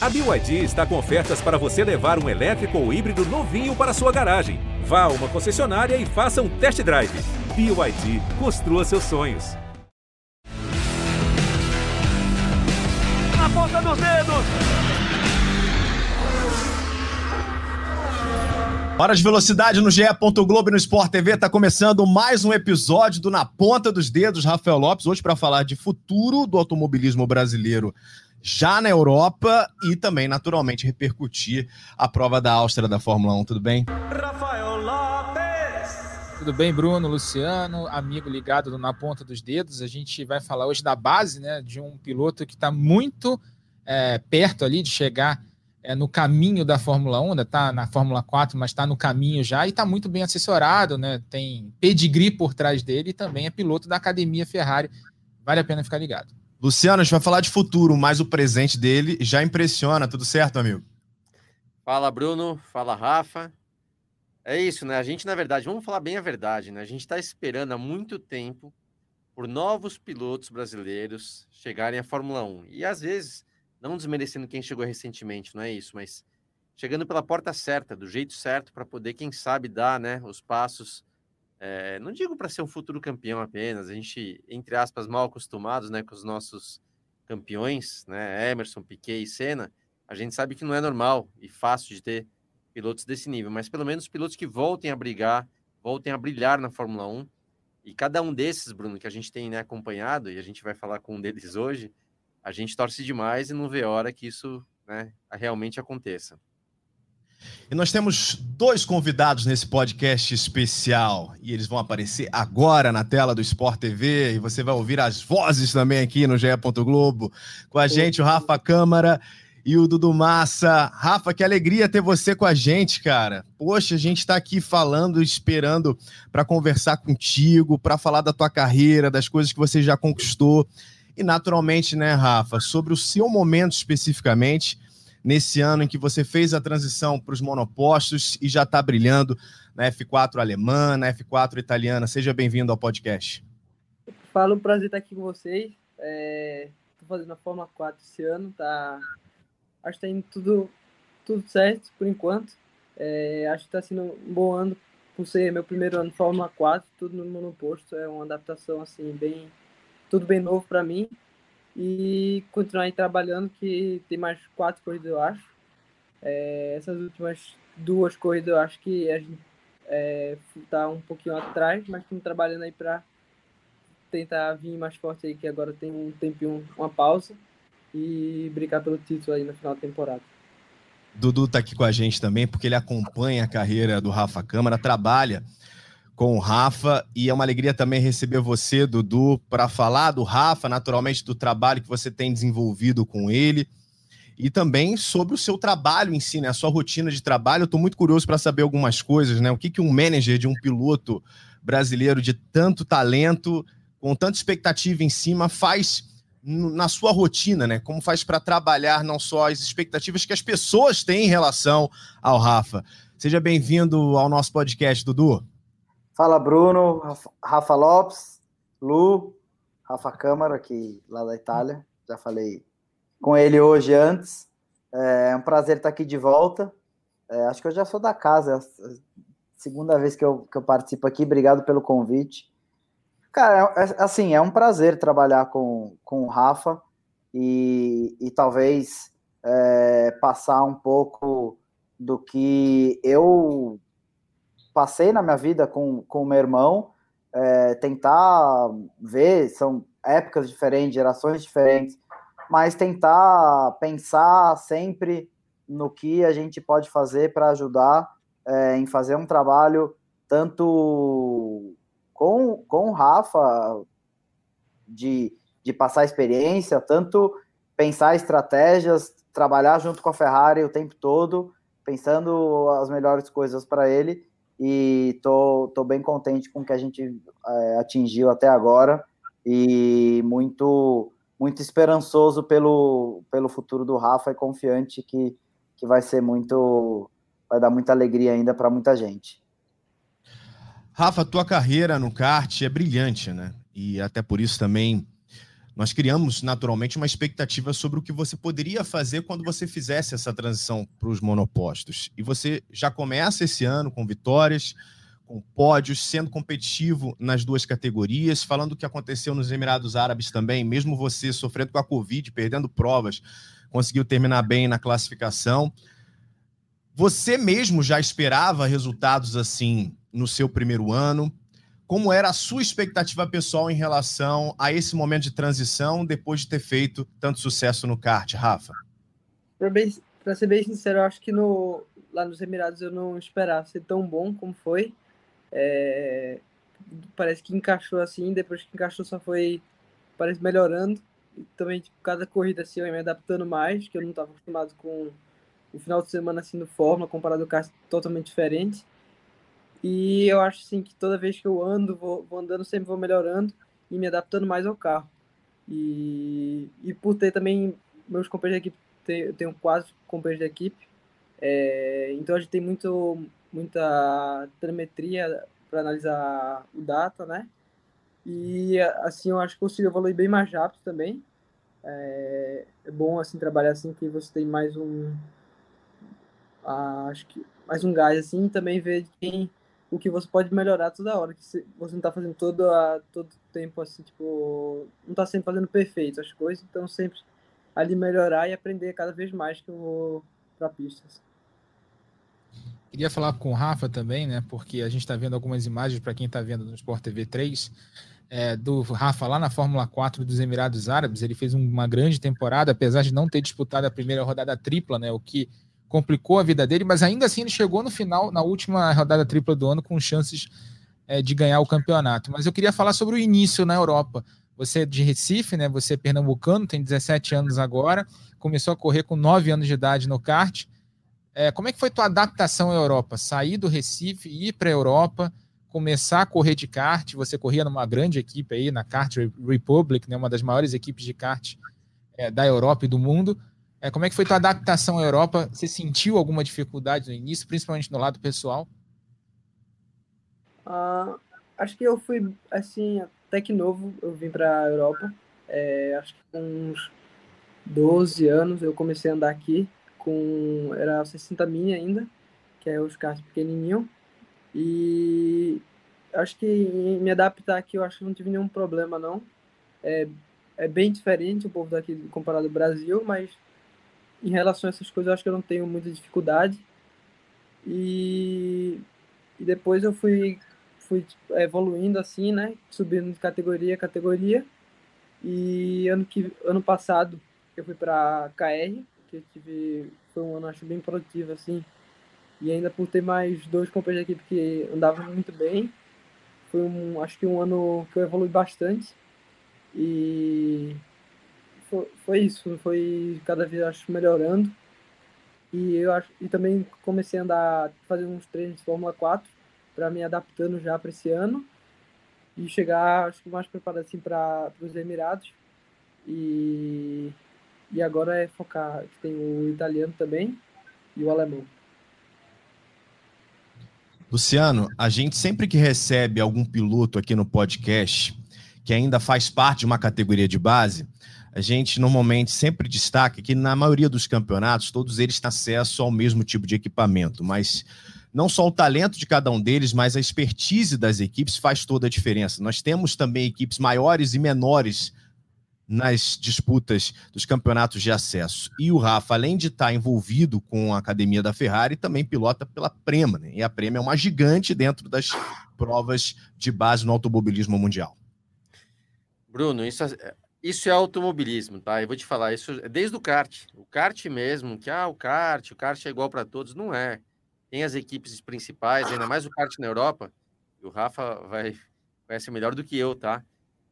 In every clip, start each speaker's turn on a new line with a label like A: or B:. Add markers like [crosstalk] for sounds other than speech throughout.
A: A BYD está com ofertas para você levar um elétrico ou híbrido novinho para sua garagem. Vá a uma concessionária e faça um test drive. BYD, construa seus sonhos.
B: Na ponta dos dedos!
C: Hora de velocidade no GE. Globo e no Sport TV. Está começando mais um episódio do Na Ponta dos Dedos, Rafael Lopes. Hoje para falar de futuro do automobilismo brasileiro já na Europa e também, naturalmente, repercutir a prova da Áustria da Fórmula 1. Tudo bem? Rafael
D: Lopes! Tudo bem, Bruno, Luciano, amigo ligado Na Ponta dos Dedos. A gente vai falar hoje da base, né, de um piloto que está muito é, perto ali de chegar é, no caminho da Fórmula 1, está na Fórmula 4, mas está no caminho já e está muito bem assessorado, né? Tem pedigree por trás dele e também é piloto da Academia Ferrari. Vale a pena ficar ligado.
C: Luciano, a gente vai falar de futuro, mas o presente dele já impressiona. Tudo certo, amigo?
E: Fala, Bruno. Fala, Rafa. É isso, né? A gente, na verdade, vamos falar bem a verdade, né? A gente está esperando há muito tempo por novos pilotos brasileiros chegarem à Fórmula 1. E às vezes, não desmerecendo quem chegou recentemente, não é isso, mas chegando pela porta certa, do jeito certo, para poder, quem sabe, dar né, os passos é, não digo para ser um futuro campeão apenas, a gente, entre aspas, mal acostumados né, com os nossos campeões, né, Emerson, Piquet e Senna, a gente sabe que não é normal e fácil de ter pilotos desse nível, mas pelo menos pilotos que voltem a brigar, voltem a brilhar na Fórmula 1. E cada um desses, Bruno, que a gente tem né, acompanhado, e a gente vai falar com um deles hoje, a gente torce demais e não vê hora que isso né, realmente aconteça.
C: E nós temos dois convidados nesse podcast especial e eles vão aparecer agora na tela do Sport TV e você vai ouvir as vozes também aqui no GE. Globo. Com a gente, o Rafa Câmara e o Dudu Massa. Rafa, que alegria ter você com a gente, cara. Poxa, a gente está aqui falando, esperando para conversar contigo, para falar da tua carreira, das coisas que você já conquistou. E naturalmente, né, Rafa, sobre o seu momento especificamente nesse ano em que você fez a transição para os monopostos e já está brilhando na F4 alemã, na F4 italiana. Seja bem-vindo ao podcast.
F: Fala, um prazer estar aqui com vocês. Estou é, fazendo a Fórmula 4 esse ano, tá... acho que está indo tudo, tudo certo por enquanto. É, acho que está sendo um bom ano por ser meu primeiro ano de Fórmula 4, tudo no monoposto. É uma adaptação assim, bem, tudo bem novo para mim e continuar aí trabalhando, que tem mais quatro corridas, eu acho. É, essas últimas duas corridas, eu acho que a gente é, tá um pouquinho atrás, mas estamos trabalhando aí para tentar vir mais forte aí, que agora tem um tempinho, uma pausa, e brincar pelo título aí no final da temporada.
C: Dudu tá aqui com a gente também, porque ele acompanha a carreira do Rafa Câmara, trabalha com o Rafa. E é uma alegria também receber você, Dudu, para falar do Rafa, naturalmente do trabalho que você tem desenvolvido com ele. E também sobre o seu trabalho em si, né? A sua rotina de trabalho. Eu estou muito curioso para saber algumas coisas, né? O que, que um manager de um piloto brasileiro de tanto talento, com tanta expectativa em cima, faz na sua rotina, né? Como faz para trabalhar não só as expectativas que as pessoas têm em relação ao Rafa. Seja bem-vindo ao nosso podcast, Dudu.
G: Fala Bruno, Rafa Lopes, Lu, Rafa Câmara, aqui lá da Itália. Já falei com ele hoje antes. É um prazer estar aqui de volta. É, acho que eu já sou da casa, é segunda vez que eu, que eu participo aqui. Obrigado pelo convite. Cara, é, é, assim, é um prazer trabalhar com, com o Rafa e, e talvez é, passar um pouco do que eu passei na minha vida com o meu irmão, é, tentar ver, são épocas diferentes, gerações diferentes, mas tentar pensar sempre no que a gente pode fazer para ajudar é, em fazer um trabalho tanto com, com o Rafa, de, de passar experiência, tanto pensar estratégias, trabalhar junto com a Ferrari o tempo todo, pensando as melhores coisas para ele e tô, tô bem contente com o que a gente é, atingiu até agora e muito muito esperançoso pelo, pelo futuro do Rafa e confiante que, que vai ser muito vai dar muita alegria ainda para muita gente.
C: Rafa, tua carreira no kart é brilhante, né? E até por isso também nós criamos naturalmente uma expectativa sobre o que você poderia fazer quando você fizesse essa transição para os monopostos. E você já começa esse ano com vitórias, com pódios, sendo competitivo nas duas categorias, falando o que aconteceu nos Emirados Árabes também, mesmo você sofrendo com a Covid, perdendo provas, conseguiu terminar bem na classificação. Você mesmo já esperava resultados assim no seu primeiro ano? Como era a sua expectativa pessoal em relação a esse momento de transição depois de ter feito tanto sucesso no kart, Rafa?
F: Para ser bem sincero, eu acho que no, lá nos Emirados eu não esperava ser tão bom como foi. É, parece que encaixou assim, depois que encaixou só foi parece melhorando. E também tipo, cada corrida assim eu me adaptando mais, que eu não estava acostumado com o final de semana assim no Fórmula, comparado ao kart totalmente diferente. E eu acho assim que toda vez que eu ando, vou, vou andando, sempre vou melhorando e me adaptando mais ao carro. E, e por ter também meus companheiros de equipe, eu tenho quatro companheiros de equipe, é, então a gente tem muito, muita telemetria para analisar o data, né? E assim eu acho que consigo evoluir bem mais rápido também. É, é bom assim trabalhar assim que você tem mais um, acho que mais um gás assim, também ver quem o que você pode melhorar toda hora, que você não está fazendo todo a todo tempo assim, tipo, não está sempre fazendo perfeito as coisas, então sempre ali melhorar e aprender cada vez mais que eu vou para pistas.
D: Queria falar com o Rafa também, né? Porque a gente está vendo algumas imagens para quem está vendo no Sport TV 3 é, do Rafa lá na Fórmula 4 dos Emirados Árabes. Ele fez uma grande temporada, apesar de não ter disputado a primeira rodada tripla, né? O que complicou a vida dele, mas ainda assim ele chegou no final, na última rodada tripla do ano, com chances é, de ganhar o campeonato. Mas eu queria falar sobre o início na Europa. Você é de Recife, né? Você é pernambucano, tem 17 anos agora, começou a correr com 9 anos de idade no kart. É, como é que foi tua adaptação à Europa? Sair do Recife, ir para a Europa, começar a correr de kart. Você corria numa grande equipe aí, na Kart Republic, né? uma das maiores equipes de kart é, da Europa e do mundo. É, como é que foi tua adaptação à Europa? Você sentiu alguma dificuldade no início, principalmente no lado pessoal?
F: Uh, acho que eu fui, assim, até que novo, eu vim para a Europa. É, acho que com uns 12 anos eu comecei a andar aqui, com era 60 mini ainda, que é os carros pequenininhos. E acho que me adaptar aqui, eu acho que não tive nenhum problema, não. É, é bem diferente o povo daqui comparado ao Brasil, mas em relação a essas coisas, eu acho que eu não tenho muita dificuldade. E, e depois eu fui, fui evoluindo assim, né? Subindo de categoria a categoria. E ano, que, ano passado eu fui para KR, que tive, foi um ano acho bem produtivo assim. E ainda por ter mais dois companheiros da equipe que andavam muito bem, foi um, acho que um ano que eu evolui bastante. E foi, foi isso, foi cada vez acho melhorando. E eu acho e também comecei a andar, fazer uns treinos de Fórmula 4 para me adaptando já para esse ano e chegar acho que mais preparado assim para os Emirados. E e agora é focar que tem o italiano também e o alemão.
C: Luciano, a gente sempre que recebe algum piloto aqui no podcast que ainda faz parte de uma categoria de base, a gente normalmente sempre destaca que na maioria dos campeonatos, todos eles têm acesso ao mesmo tipo de equipamento, mas não só o talento de cada um deles, mas a expertise das equipes faz toda a diferença. Nós temos também equipes maiores e menores nas disputas dos campeonatos de acesso. E o Rafa, além de estar envolvido com a academia da Ferrari, também pilota pela Prema, né? E a Prema é uma gigante dentro das provas de base no automobilismo mundial.
E: Bruno, isso é isso é automobilismo, tá? Eu vou te falar isso desde o kart. O kart mesmo, que ah, o kart, o kart é igual para todos, não é. Tem as equipes principais, ainda mais o kart na Europa. E o Rafa vai conhece melhor do que eu, tá?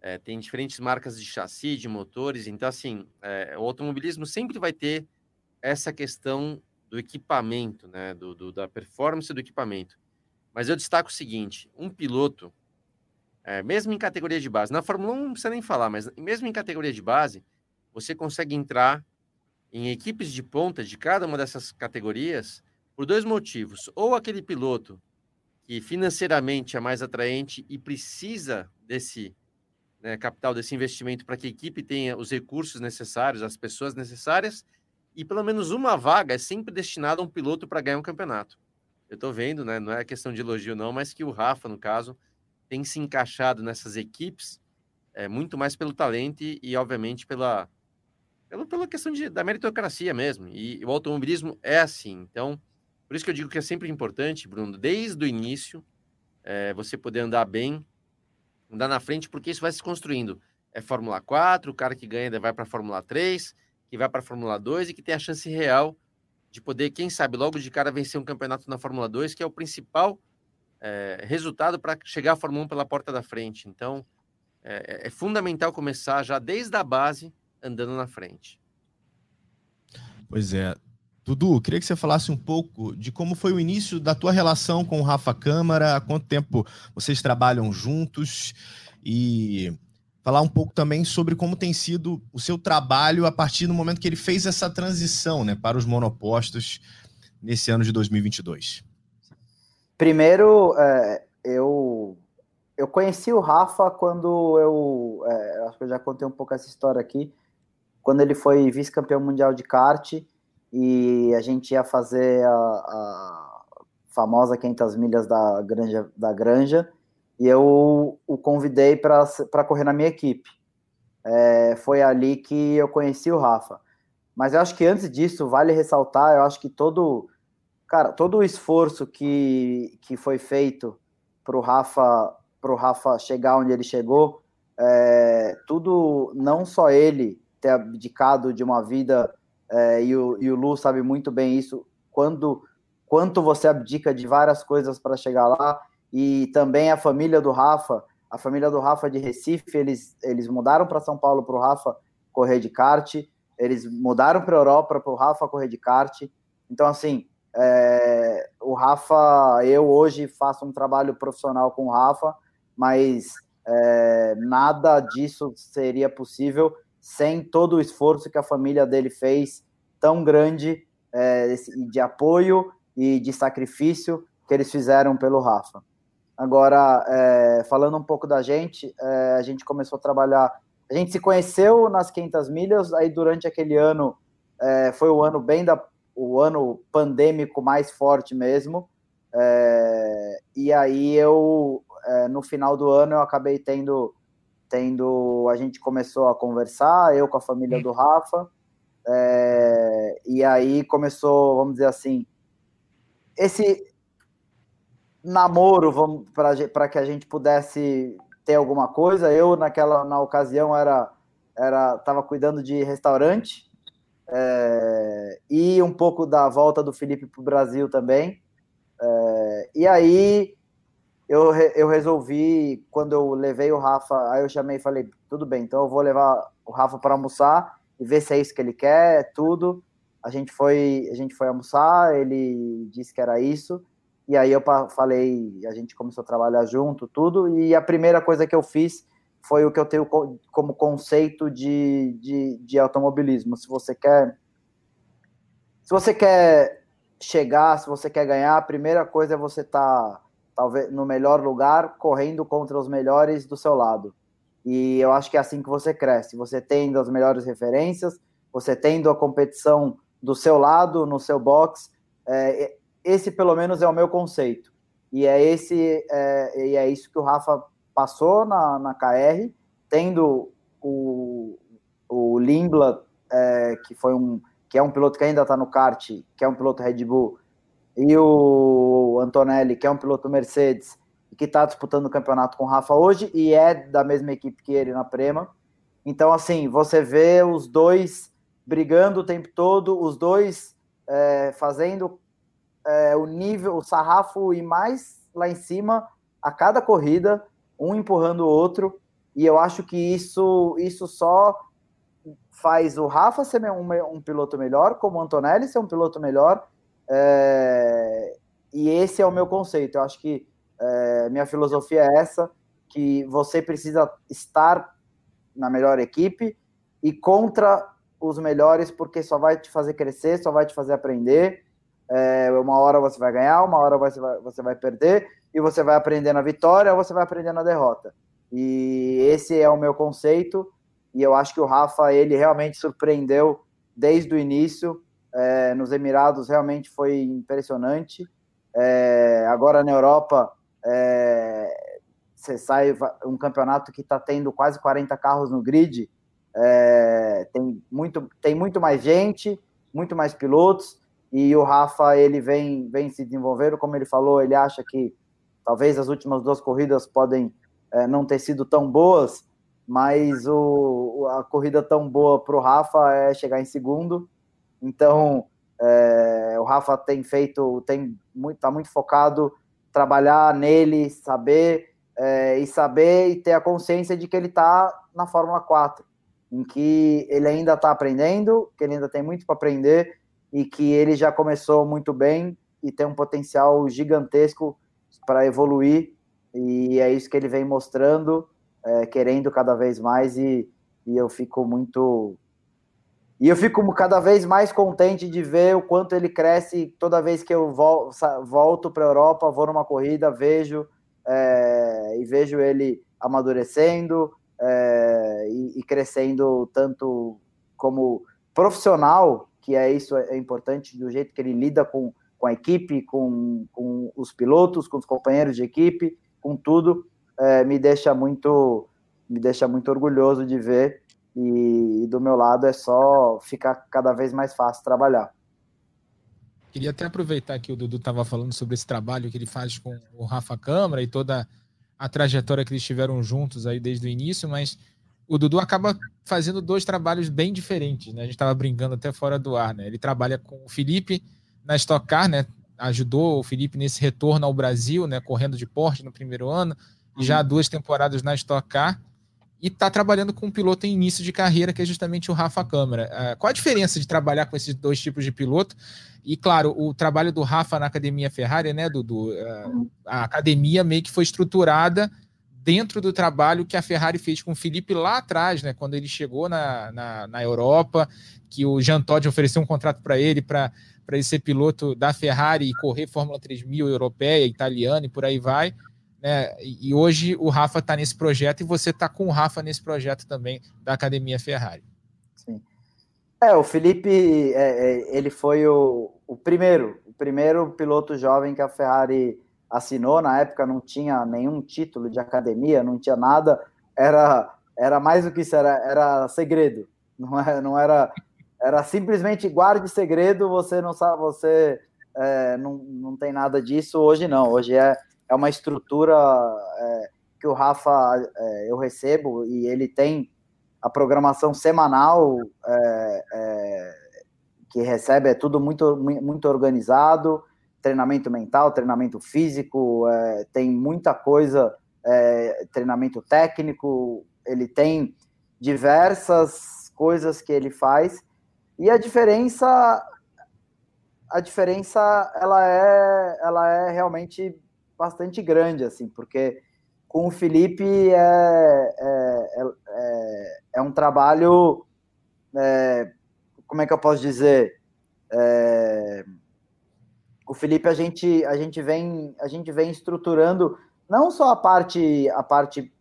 E: É, tem diferentes marcas de chassi, de motores. Então, assim, é, o automobilismo sempre vai ter essa questão do equipamento, né? Do, do, da performance do equipamento. Mas eu destaco o seguinte: um piloto é, mesmo em categoria de base. Na Fórmula 1 não precisa nem falar, mas mesmo em categoria de base, você consegue entrar em equipes de ponta de cada uma dessas categorias por dois motivos. Ou aquele piloto que financeiramente é mais atraente e precisa desse, né, capital desse investimento para que a equipe tenha os recursos necessários, as pessoas necessárias, e pelo menos uma vaga é sempre destinada a um piloto para ganhar um campeonato. Eu estou vendo, né, não é questão de elogio não, mas que o Rafa, no caso, tem se encaixado nessas equipes é, muito mais pelo talento e, obviamente, pela, pela, pela questão de, da meritocracia mesmo. E, e o automobilismo é assim. Então, por isso que eu digo que é sempre importante, Bruno, desde o início, é, você poder andar bem, andar na frente, porque isso vai se construindo. É Fórmula 4, o cara que ganha vai para a Fórmula 3, que vai para a Fórmula 2 e que tem a chance real de poder, quem sabe, logo de cara vencer um campeonato na Fórmula 2, que é o principal é, resultado para chegar à Fórmula 1 pela porta da frente. Então, é, é, é fundamental começar já desde a base andando na frente.
C: Pois é. Dudu, queria que você falasse um pouco de como foi o início da tua relação com o Rafa Câmara, há quanto tempo vocês trabalham juntos e falar um pouco também sobre como tem sido o seu trabalho a partir do momento que ele fez essa transição né, para os monopostos nesse ano de 2022.
G: Primeiro, é, eu eu conheci o Rafa quando eu, é, acho que eu já contei um pouco essa história aqui, quando ele foi vice-campeão mundial de kart e a gente ia fazer a, a famosa 500 milhas da Granja, da Granja e eu o convidei para correr na minha equipe. É, foi ali que eu conheci o Rafa. Mas eu acho que antes disso, vale ressaltar, eu acho que todo, cara, todo o esforço que, que foi feito para o Rafa para o Rafa chegar onde ele chegou, é, tudo, não só ele ter abdicado de uma vida, é, e, o, e o Lu sabe muito bem isso, quando, quanto você abdica de várias coisas para chegar lá, e também a família do Rafa, a família do Rafa de Recife, eles, eles mudaram para São Paulo para o Rafa correr de kart, eles mudaram para a Europa para o Rafa correr de kart, então assim, é, o Rafa, eu hoje faço um trabalho profissional com o Rafa, mas é, nada disso seria possível sem todo o esforço que a família dele fez, tão grande, é, de apoio e de sacrifício que eles fizeram pelo Rafa. Agora, é, falando um pouco da gente, é, a gente começou a trabalhar. A gente se conheceu nas 500 milhas, aí durante aquele ano, é, foi o ano bem da. O ano pandêmico mais forte mesmo. É, e aí eu é, no final do ano eu acabei tendo, tendo, a gente começou a conversar, eu com a família do Rafa, é, e aí começou, vamos dizer assim, esse namoro para que a gente pudesse ter alguma coisa. Eu naquela na ocasião era era estava cuidando de restaurante é, e um pouco da volta do Felipe para o Brasil também. É, e aí eu, eu resolvi, quando eu levei o Rafa, aí eu chamei e falei, tudo bem, então eu vou levar o Rafa para almoçar e ver se é isso que ele quer, tudo. A gente foi, a gente foi almoçar, ele disse que era isso, e aí eu falei, a gente começou a trabalhar junto, tudo, e a primeira coisa que eu fiz foi o que eu tenho como conceito de, de, de automobilismo. Se você quer se você quer chegar, se você quer ganhar, a primeira coisa é você estar tá talvez no melhor lugar, correndo contra os melhores do seu lado. E eu acho que é assim que você cresce. Você tendo as melhores referências, você tendo a competição do seu lado, no seu box. É, esse, pelo menos, é o meu conceito. E é esse é, e é isso que o Rafa passou na, na KR, tendo o, o Limbla, é, que foi um que é um piloto que ainda está no kart, que é um piloto Red Bull, e o Antonelli, que é um piloto Mercedes, que está disputando o campeonato com o Rafa hoje e é da mesma equipe que ele na Prema. Então, assim, você vê os dois brigando o tempo todo, os dois é, fazendo é, o nível, o sarrafo e mais lá em cima a cada corrida, um empurrando o outro. E eu acho que isso, isso só faz o Rafa ser um, um piloto melhor, como o Antonelli ser um piloto melhor, é, e esse é o meu conceito. Eu acho que é, minha filosofia é essa, que você precisa estar na melhor equipe e contra os melhores, porque só vai te fazer crescer, só vai te fazer aprender. É, uma hora você vai ganhar, uma hora você vai, você vai perder, e você vai aprender na vitória ou você vai aprender na derrota. E esse é o meu conceito. E eu acho que o Rafa, ele realmente surpreendeu desde o início. É, nos Emirados realmente foi impressionante. É, agora na Europa, é, você sai um campeonato que está tendo quase 40 carros no grid. É, tem, muito, tem muito mais gente, muito mais pilotos. E o Rafa, ele vem, vem se desenvolvendo. Como ele falou, ele acha que talvez as últimas duas corridas podem é, não ter sido tão boas, mas o, a corrida tão boa para o Rafa é chegar em segundo. Então, é, o Rafa tem feito, tem muito, tá muito focado trabalhar nele, saber é, e saber e ter a consciência de que ele está na Fórmula 4, em que ele ainda está aprendendo, que ele ainda tem muito para aprender e que ele já começou muito bem e tem um potencial gigantesco para evoluir. E é isso que ele vem mostrando, é, querendo cada vez mais e, e eu fico muito e eu fico cada vez mais contente de ver o quanto ele cresce. Toda vez que eu volto para a Europa, vou numa corrida, vejo é, e vejo ele amadurecendo é, e, e, crescendo tanto como profissional, que é isso é importante, do jeito que ele lida com, com a equipe, com, com os pilotos, com os companheiros de equipe, com tudo, é, me deixa muito me deixa muito orgulhoso de ver e, e do meu lado é só ficar cada vez mais fácil trabalhar.
D: Queria até aproveitar que o Dudu estava falando sobre esse trabalho que ele faz com o Rafa Câmara e toda a trajetória que eles tiveram juntos aí desde o início, mas o Dudu acaba fazendo dois trabalhos bem diferentes, né? A gente estava brincando até fora do ar, né? Ele trabalha com o Felipe na Stock Car, né? Ajudou o Felipe nesse retorno ao Brasil, né? Correndo de porte no primeiro ano, e já uhum. duas temporadas na Stock Car e está trabalhando com um piloto em início de carreira, que é justamente o Rafa Câmara. Uh, qual a diferença de trabalhar com esses dois tipos de piloto? E, claro, o trabalho do Rafa na Academia Ferrari, né, Dudu? Uh, a academia meio que foi estruturada dentro do trabalho que a Ferrari fez com o Felipe lá atrás, né, quando ele chegou na, na, na Europa, que o Jean Todt ofereceu um contrato para ele para ele ser piloto da Ferrari e correr Fórmula 3000 europeia, italiana e por aí vai. Né? E hoje o Rafa está nesse projeto e você está com o Rafa nesse projeto também da Academia Ferrari.
G: Sim. É, o Felipe, é, é, ele foi o, o primeiro, o primeiro piloto jovem que a Ferrari assinou. Na época não tinha nenhum título de academia, não tinha nada. Era, era mais do que isso, era, era segredo. Não era, não era, era simplesmente guarde segredo. Você não sabe, você é, não, não tem nada disso. Hoje não. Hoje é é uma estrutura é, que o Rafa é, eu recebo e ele tem a programação semanal é, é que recebe, é tudo muito, muito organizado, treinamento mental, treinamento físico, é, tem muita coisa, é, treinamento técnico, ele tem diversas coisas que ele faz e a diferença a diferença ela é ela é realmente bastante grande, assim, porque com o Felipe é, é, é, é, é um trabalho, é, como é que eu posso dizer? É, o Felipe a gente a gente vem a gente vem estruturando não só a parte a parte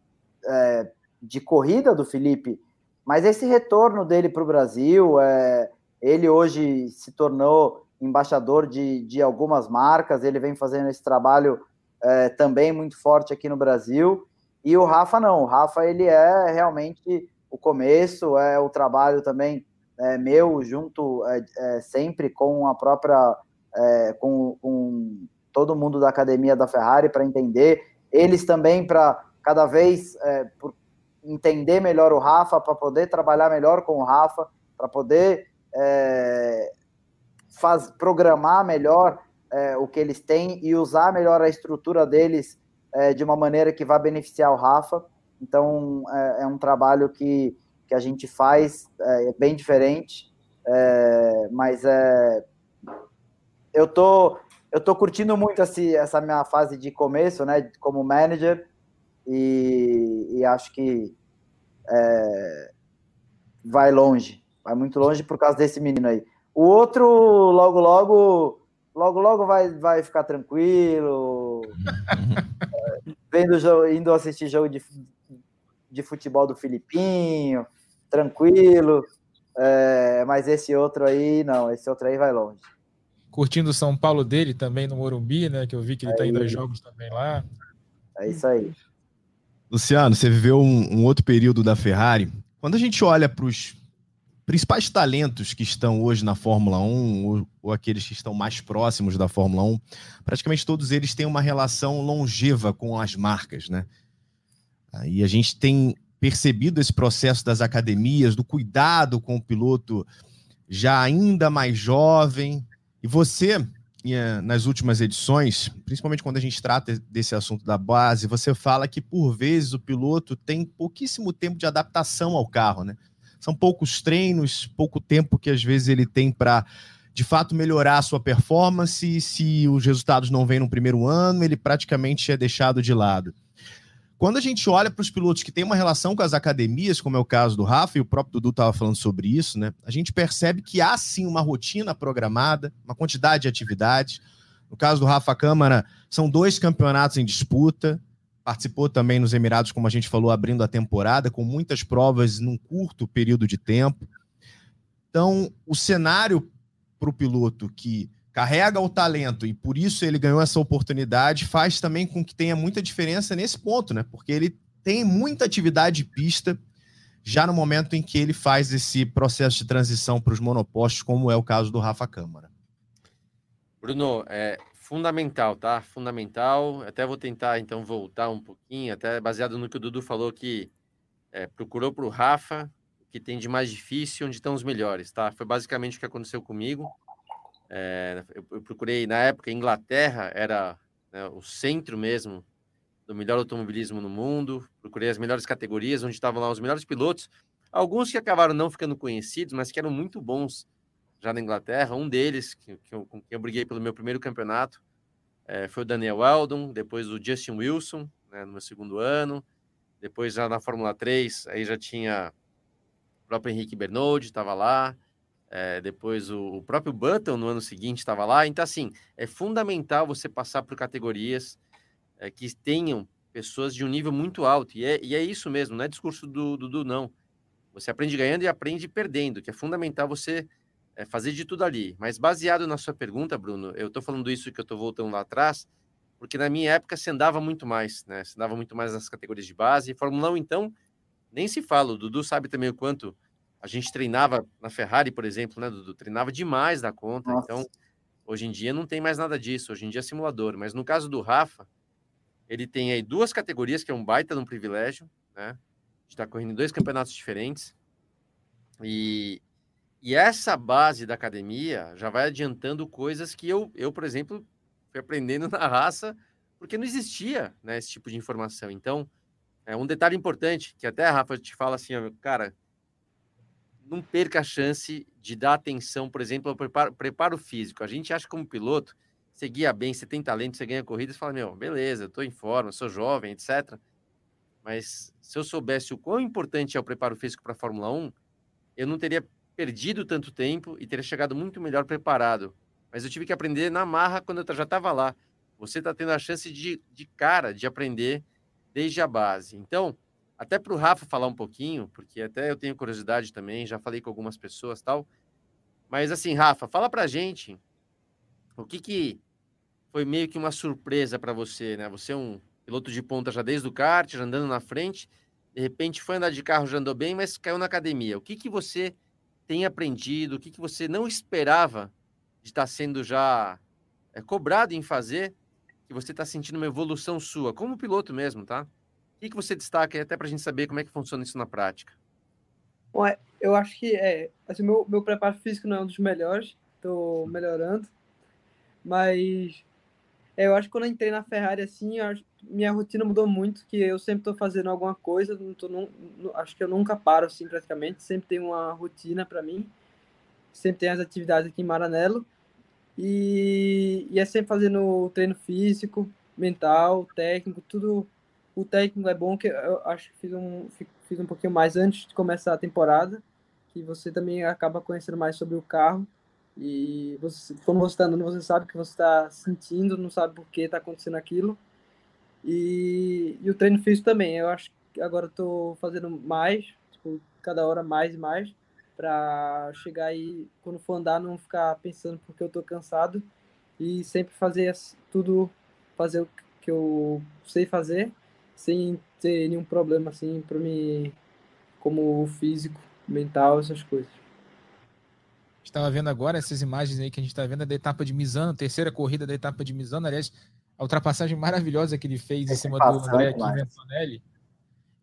G: é, de corrida do Felipe, mas esse retorno dele para o Brasil, é, ele hoje se tornou embaixador de, de algumas marcas, ele vem fazendo esse trabalho é, também muito forte aqui no Brasil. E o Rafa não, o Rafa ele é realmente o começo, é o trabalho também é, meu junto é, é sempre com a própria, é, com, com, todo mundo da academia da Ferrari para entender, eles também para cada vez é, entender melhor o Rafa, para poder trabalhar melhor com o Rafa, para poder faz, programar melhor é, o que eles têm e usar melhor a estrutura deles é, de uma maneira que vá beneficiar o Rafa. Então, é, é um trabalho que, que a gente faz, é, é bem diferente, é, mas é, eu tô, eu tô curtindo muito esse, essa minha fase de começo, né, como manager, e, e acho que é, vai longe, vai muito longe por causa desse menino aí. O outro, logo, logo, logo, logo vai, vai ficar tranquilo, [laughs] vendo indo assistir jogo de de futebol do Filipinho, tranquilo. É, mas esse outro aí, não, esse outro aí vai longe.
D: Curtindo o São Paulo dele também no Morumbi, né? Que eu vi que ele está indo aos jogos também lá.
G: É isso aí.
C: Luciano, você viveu um, um outro período da Ferrari. Quando a gente olha para os principais talentos que estão hoje na Fórmula 1, ou, ou, aqueles que estão mais próximos da Fórmula 1, praticamente todos eles têm uma relação longeva com as marcas, né? E a gente tem percebido esse processo das academias, do cuidado com o piloto já ainda mais jovem. E você, nas últimas edições, principalmente quando a gente trata desse assunto da base, você fala que por vezes o piloto tem pouquíssimo tempo de adaptação ao carro, né? São poucos treinos, pouco tempo que às vezes ele tem para de fato melhorar a sua performance. Se os resultados não vêm no primeiro ano, ele praticamente é deixado de lado. Quando a gente olha para os pilotos que têm uma relação com as academias, como é o caso do Rafa, e o próprio Dudu estava falando sobre isso, né? A gente percebe que há sim uma rotina programada, uma quantidade de atividades. No caso do Rafa Câmara, são dois campeonatos em disputa participou também nos Emirados, como a gente falou, abrindo a temporada, com muitas provas num curto período de tempo. Então, o cenário para o piloto que carrega o talento e por isso ele ganhou essa oportunidade faz também com que tenha muita diferença nesse ponto, né? Porque ele tem muita atividade de pista já no momento em que ele faz esse processo de transição para os monopostos, como é o caso do Rafa Câmara.
E: Bruno, é, Fundamental, tá? Fundamental. Até vou tentar, então, voltar um pouquinho, até baseado no que o Dudu falou, que é, procurou para o Rafa, que tem de mais difícil, onde estão os melhores, tá? Foi basicamente o que aconteceu comigo. É, eu, eu, procurei, na época, Inglaterra era né, o centro mesmo do melhor automobilismo no mundo. Procurei as melhores categorias, onde estavam lá os melhores pilotos. Alguns que acabaram não ficando conhecidos, mas que eram muito bons já na Inglaterra. Um deles, que, que eu, com quem eu briguei pelo meu primeiro campeonato, é, foi o Daniel Weldon, depois o Justin Wilson, né, no meu segundo ano. Depois, já na Fórmula 3, aí já tinha o próprio Henrique Bernoldi, estava lá. É, depois o, o, próprio Button no ano seguinte estava lá. Então, assim, é fundamental você passar por categorias é, que tenham pessoas de um nível muito alto. E é, e é isso mesmo, não é discurso do Dudu, não. Você aprende ganhando e aprende perdendo, que é fundamental você é fazer de tudo ali. Mas baseado na sua pergunta, Bruno, eu estou falando isso que eu estou voltando lá atrás, porque na minha época se andava muito mais, né? Se andava muito mais nas categorias de base. Fórmula 1, então, nem se fala. O Dudu sabe também o quanto a gente treinava na Ferrari, por exemplo, né, Dudu? Treinava demais da conta. Nossa. Então, hoje em dia não tem mais nada disso. Hoje em dia é simulador. Mas no caso do Rafa, ele tem aí duas categorias, que é um baita de um privilégio, né? A gente está correndo em dois campeonatos diferentes. E, e essa base da academia já vai adiantando coisas que eu, eu por exemplo, fui aprendendo [laughs] na raça, porque não existia né, esse tipo de informação. Então, é um detalhe importante, que até a Rafa te fala assim, cara, não perca a chance de dar atenção, por exemplo, ao preparo, preparo físico. A gente acha como piloto, você guia bem, você tem talento, você ganha corrida, você fala, meu, beleza, eu estou em forma, sou jovem, etc. Mas se eu soubesse o quão importante é o preparo físico para a Fórmula 1, eu não teria perdido tanto tempo e teria chegado muito melhor preparado. Mas eu tive que aprender na marra quando eu já estava lá. Você está tendo a chance de, de cara de aprender desde a base. Então, até para o Rafa falar um pouquinho, porque até eu tenho curiosidade também, já falei com algumas pessoas tal. Mas assim, Rafa, fala para gente o que, que foi meio que uma surpresa para você, né? Você é um piloto de ponta já desde o kart, já andando na frente, de repente foi andar de carro, já andou bem, mas caiu na academia. O que, que você tem aprendido? O que, que você não esperava de estar sendo já é, cobrado em fazer? Que você está sentindo uma evolução sua, como piloto mesmo, tá? O que, que você destaca até para a gente saber como é que funciona isso na prática?
F: Bom, eu acho que é, assim, meu, meu preparo físico não é um dos melhores, estou melhorando, mas é, eu acho que quando eu entrei na Ferrari, assim, minha rotina mudou muito, que eu sempre estou fazendo alguma coisa, não tô, não, acho que eu nunca paro, assim, praticamente, sempre tem uma rotina para mim, sempre tem as atividades aqui em Maranello, e, e é sempre fazendo treino físico, mental, técnico, tudo, o técnico é bom, que eu acho que fiz um, fiz um pouquinho mais antes de começar a temporada, que você também acaba conhecendo mais sobre o carro, e você, quando você está andando, você sabe que você está sentindo, não sabe por que está acontecendo aquilo. E, e, o treino físico também. Eu acho agora estou fazendo mais, tipo, cada hora mais e mais, para chegar aí, quando for andar, não ficar pensando porque eu estou cansado e sempre fazer tudo, fazer o que eu sei fazer, sem ter nenhum problema assim para mim, como físico, mental, essas coisas
D: estava vendo agora essas imagens aí que a gente está vendo é da etapa de Misano, terceira corrida da etapa de Misano, aliás, a ultrapassagem maravilhosa que ele fez em cima do André Antonelli.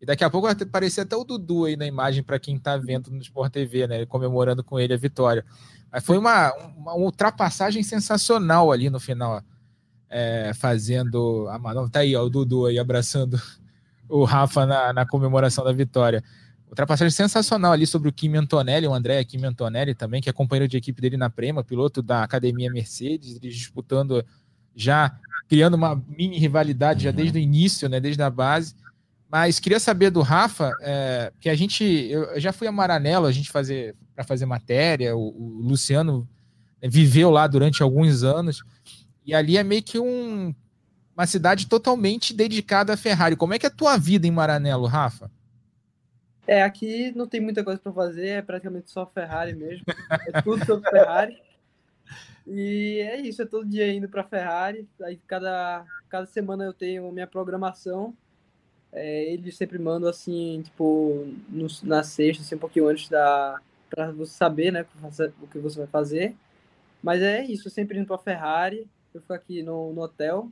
D: E daqui a pouco vai aparecer até o Dudu aí na imagem para quem está vendo no Sport TV, né? Comemorando com ele a vitória. Mas foi uma, uma ultrapassagem sensacional ali no final, é, fazendo. A Manon tá aí, ó, o Dudu aí abraçando o Rafa na, na comemoração da vitória. Ultrapassagem sensacional ali sobre o Kimi Antonelli, o André Kimi Antonelli também, que é companheiro de equipe dele na Prema, piloto da Academia Mercedes, eles disputando já, criando uma mini rivalidade já desde o início, né, desde a base. Mas queria saber do Rafa, é, que a gente, eu já fui a Maranello, a gente fazer para fazer matéria, o, o Luciano viveu lá durante alguns anos, e ali é meio que um, uma cidade totalmente dedicada à Ferrari. Como é que é a tua vida em Maranello, Rafa?
F: É, aqui não tem muita coisa para fazer, é praticamente só Ferrari mesmo. É tudo sobre Ferrari. E é isso, é todo dia indo para Ferrari. Aí cada, cada semana eu tenho minha programação. É, eles sempre mandam assim, tipo, no, na sexta, assim, um pouquinho antes da. para você saber, né, o que você vai fazer. Mas é isso, sempre indo para Ferrari. Eu fico aqui no, no hotel.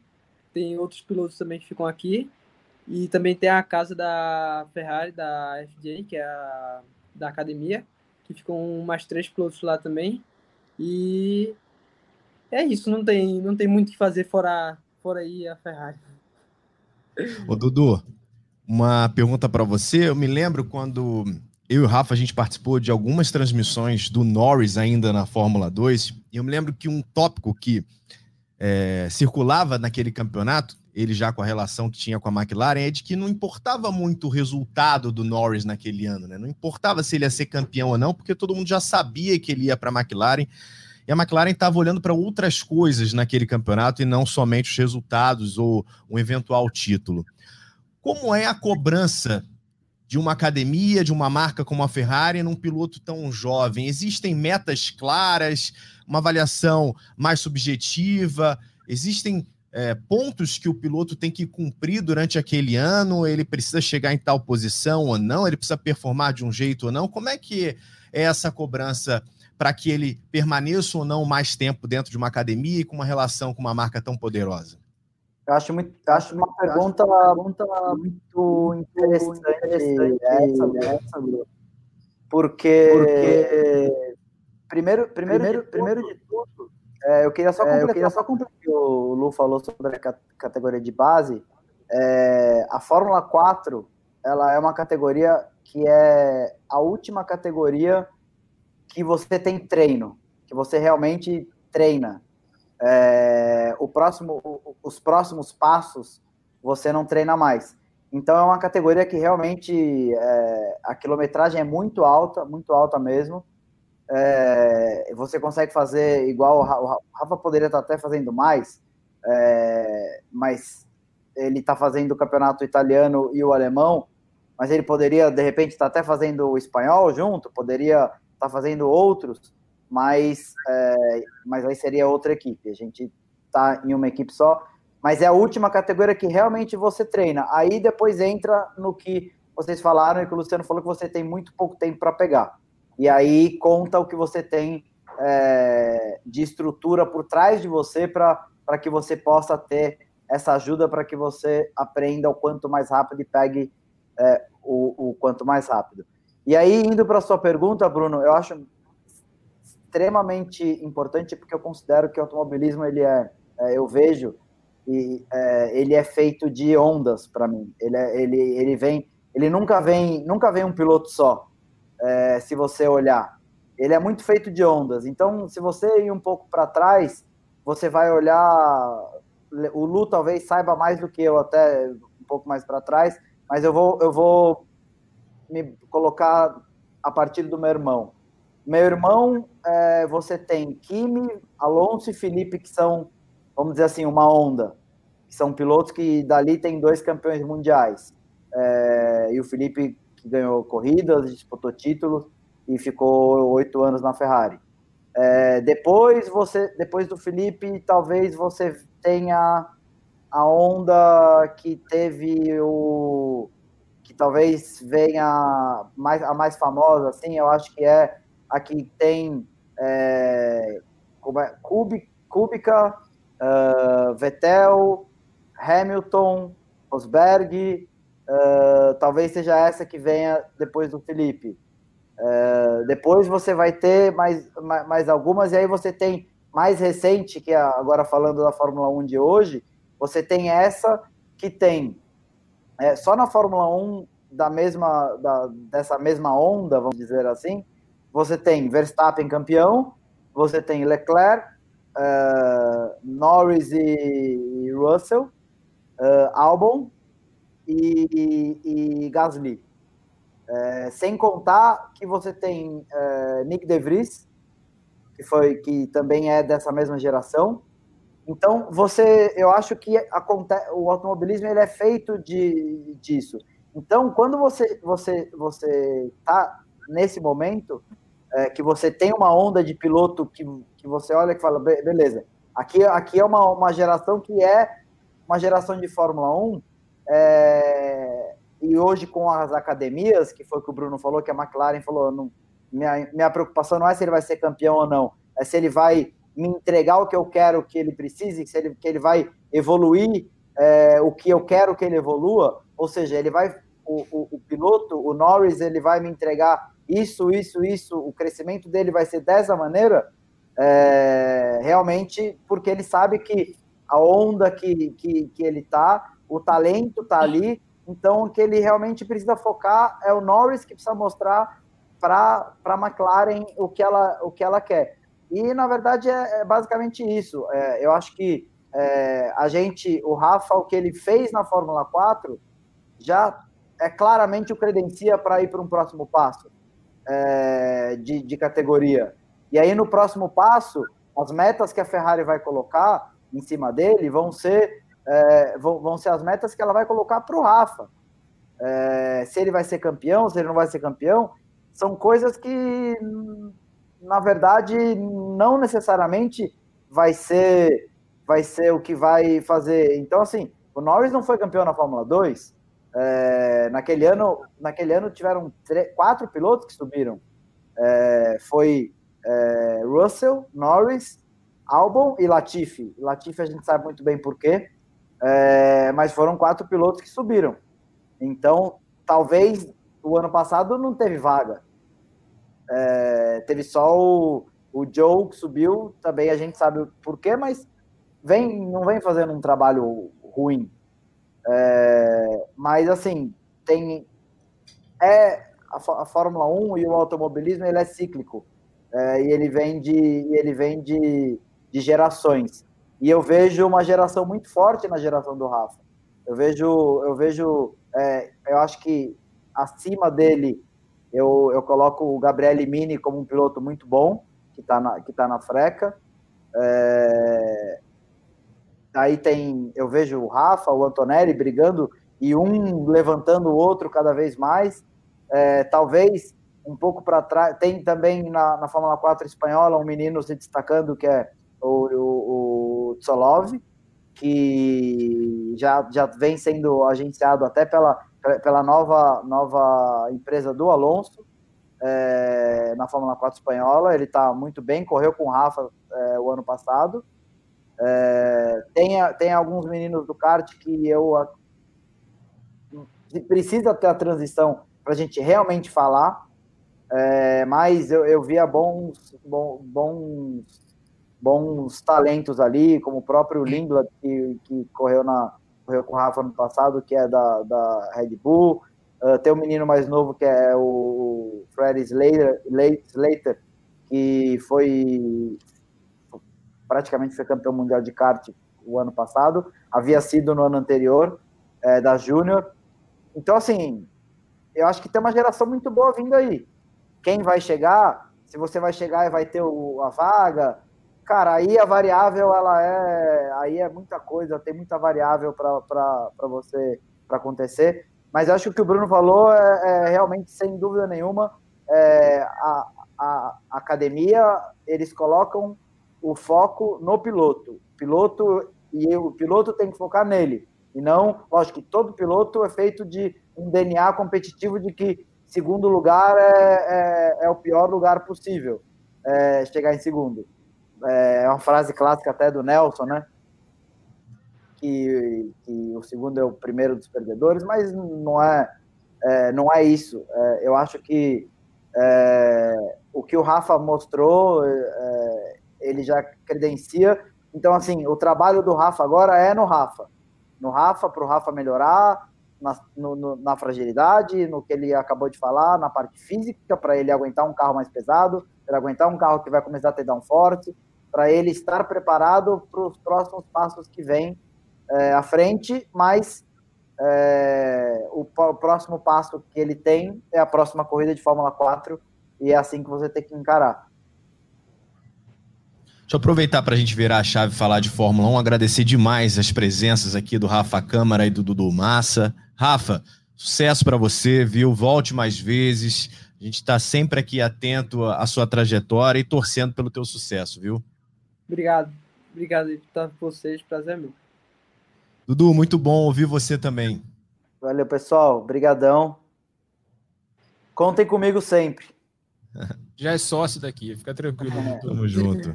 F: Tem outros pilotos também que ficam aqui. E também tem a casa da Ferrari, da FJ, que é a da academia, que ficam mais três pilotos lá também. E é isso, não tem, não tem muito o que fazer fora, fora aí a Ferrari.
C: Ô, Dudu, uma pergunta para você. Eu me lembro quando eu e o Rafa a gente participou de algumas transmissões do Norris ainda na Fórmula 2, e eu me lembro que um tópico que é, circulava naquele campeonato ele já com a relação que tinha com a McLaren, é de que não importava muito o resultado do Norris naquele ano, né? Não importava se ele ia ser campeão ou não, porque todo mundo já sabia que ele ia para a McLaren. E a McLaren estava olhando para outras coisas naquele campeonato e não somente os resultados ou um eventual título. Como é a cobrança de uma academia, de uma marca como a Ferrari, num piloto tão jovem? Existem metas claras, uma avaliação mais subjetiva? Existem é, pontos que o piloto tem que cumprir durante aquele ano? Ele precisa chegar em tal posição ou não? Ele precisa performar de um jeito ou não? Como é que é essa cobrança para que ele permaneça ou não mais tempo dentro de uma academia e com uma relação com uma marca tão poderosa?
G: Eu acho, muito, acho uma pergunta, pergunta muito interessante, interessante essa, essa, porque, porque primeiro, primeiro, primeiro, primeiro de tudo, é, eu queria só completar, é, eu queria só completar o que o Lu falou sobre a categoria de base. É, a Fórmula 4 ela é uma categoria que é a última categoria que você tem treino, que você realmente treina. É, o próximo, os próximos passos você não treina mais. Então é uma categoria que realmente é, a quilometragem é muito alta, muito alta mesmo é, você consegue fazer igual o Rafa poderia estar até fazendo mais, é, mas ele está fazendo o campeonato italiano e o alemão, mas ele poderia de repente estar até fazendo o espanhol junto, poderia estar fazendo outros, mas, é, mas aí seria outra equipe. A gente está em uma equipe só, mas é a última categoria que realmente você treina. Aí depois entra no que vocês falaram e que o Luciano falou que você tem muito pouco tempo para pegar e aí conta o que você tem é, de estrutura por trás de você para que você possa ter essa ajuda para que você aprenda o quanto mais rápido e pegue é, o, o quanto mais rápido. E aí, indo para a sua pergunta, Bruno, eu acho extremamente importante porque eu considero que o automobilismo ele é, é eu vejo e é, ele é feito de ondas para mim. Ele, é, ele, ele vem, ele nunca vem, nunca vem um piloto só é, se você olhar. Ele é muito feito de ondas. Então, se você ir um pouco para trás, você vai olhar. O Lu talvez saiba mais do que eu, até um pouco mais para trás, mas eu vou, eu vou me colocar a partir do meu irmão. Meu irmão, é, você tem Kimi, Alonso e Felipe, que são, vamos dizer assim, uma onda. São pilotos que dali tem dois campeões mundiais. É, e o Felipe que ganhou corridas, disputou títulos e ficou oito anos na Ferrari. É, depois você, depois do Felipe, talvez você tenha a onda que teve o que talvez venha mais, a mais famosa, assim, eu acho que é a que tem é, Kubica, uh, Vettel, Hamilton, Rosberg, uh, talvez seja essa que venha depois do Felipe. Uh, depois você vai ter mais, mais, mais, algumas, e aí você tem mais recente, que é agora falando da Fórmula 1 de hoje, você tem essa que tem é, só na Fórmula 1 da mesma, da, dessa mesma onda, vamos dizer assim, você tem Verstappen campeão, você tem Leclerc, uh, Norris e, e Russell, Albon e, e, Gasly. Uh, sem contar que você tem Nick De Vries, que foi que também é dessa mesma geração. Então você, eu acho que acontece, o automobilismo ele é feito de disso. Então quando você você você tá nesse momento é, que você tem uma onda de piloto que, que você olha e fala, beleza, aqui, aqui é uma, uma geração que é uma geração de Fórmula 1, é, e hoje com as academias, que foi o que o Bruno falou, que a McLaren falou, não, minha, minha preocupação não é se ele vai ser campeão ou não, é se ele vai me entregar o que eu quero que ele precise, se ele, que ele vai evoluir é, o que eu quero que ele evolua, ou seja, ele vai, o, o, o piloto, o Norris, ele vai me entregar isso, isso, isso, o crescimento dele vai ser dessa maneira, é, realmente, porque ele sabe que a onda que, que, que ele tá, o talento tá ali, então o que ele realmente precisa focar é o Norris que precisa mostrar para a McLaren o que, ela, o que ela quer. E na verdade é, é basicamente isso. É, eu acho que é, a gente, o Rafa, o que ele fez na Fórmula 4 já é claramente o credencia para ir para um próximo passo é, de, de categoria. E aí, no próximo passo, as metas que a Ferrari vai colocar em cima dele vão ser, é, vão, vão ser as metas que ela vai colocar para o Rafa. É, se ele vai ser campeão, se ele não vai ser campeão, são coisas que, na verdade, não necessariamente vai ser, vai ser o que vai fazer. Então, assim, o Norris não foi campeão na Fórmula 2, é, naquele ano, naquele ano tiveram quatro pilotos que subiram. É, foi é, Russell, Norris, Albon e Latifi. Latifi a gente sabe muito bem por quê, é, mas foram quatro pilotos que subiram. Então, talvez o ano passado não teve vaga. É, teve só o, o Joe que subiu, também a gente sabe por quê, mas vem, não vem fazendo um trabalho ruim. É, mas assim, tem é a, a, Fórmula 1 e o automobilismo ele é cíclico. É, e ele vem de ele vem de, de gerações. E eu vejo uma geração muito forte na geração do Rafa. Eu vejo eu vejo é, eu acho que acima dele eu, eu coloco o Gabriele Mini como um piloto muito bom que está na que tá na freca. É, Aí tem, eu vejo o Rafa, o Antonelli brigando e um levantando o outro cada vez mais. É, talvez um pouco para trás. Tem também na, na Fórmula 4 espanhola um menino se destacando que é o, o, o Tsolov, que já, já vem sendo agenciado até pela, pela nova, nova empresa do Alonso é, na Fórmula 4 espanhola. Ele está muito bem, correu com o Rafa é, o ano passado. É, tem, tem alguns meninos do kart que eu precisa ter a transição para a gente realmente falar, é, mas eu, eu via bons, bons, bons, bons talentos ali, como o próprio Lindblad, que, que correu, na, correu com o Rafa no passado, que é da, da Red Bull. Uh, tem um menino mais novo que é o Fred Slater, Slater que foi praticamente foi campeão mundial de kart o ano passado, havia sido no ano anterior, é, da Júnior. Então, assim, eu acho que tem uma geração muito boa vindo aí. Quem vai chegar, se você vai chegar e vai ter o, a vaga, cara, aí a variável, ela é. Aí é muita coisa, tem muita variável para você para acontecer. Mas acho que o que o Bruno falou é, é realmente, sem dúvida nenhuma, é, a, a, academia, eles colocam o foco no piloto. Piloto e o piloto tem que focar nele. E não, lógico que todo piloto é feito de um DNA competitivo de que segundo lugar é, é, é o pior lugar possível, é, chegar em segundo. É, é uma frase clássica até do Nelson, né? Que, que o segundo é o primeiro dos perdedores, mas não é, é não é isso. É, eu acho que é, o que o Rafa mostrou, é, ele já credencia. Então, assim, o trabalho do Rafa agora é no Rafa. No Rafa, para o Rafa melhorar, na, no, na fragilidade, no que ele acabou de falar, na parte física, para ele aguentar um carro mais pesado, para aguentar um carro que vai começar a ter down forte, para ele estar preparado para os próximos passos que vêm é, à frente, mas é, o, o, próximo passo que ele tem é a próxima corrida de Fórmula 4 e é assim que você tem que encarar.
C: Deixa eu aproveitar para a gente virar a chave e falar de Fórmula 1, agradecer demais as presenças aqui do Rafa Câmara e do Dudu Massa. Rafa, sucesso para você, viu? Volte mais vezes. A gente está sempre aqui atento à sua trajetória e torcendo pelo teu sucesso, viu?
F: Obrigado. Obrigado por estar com vocês. Prazer meu.
C: Dudu, muito bom ouvir você também.
G: Valeu, pessoal. Obrigadão. Contem comigo sempre. [laughs]
D: Já é sócio daqui, fica tranquilo. É.
C: Tamo junto.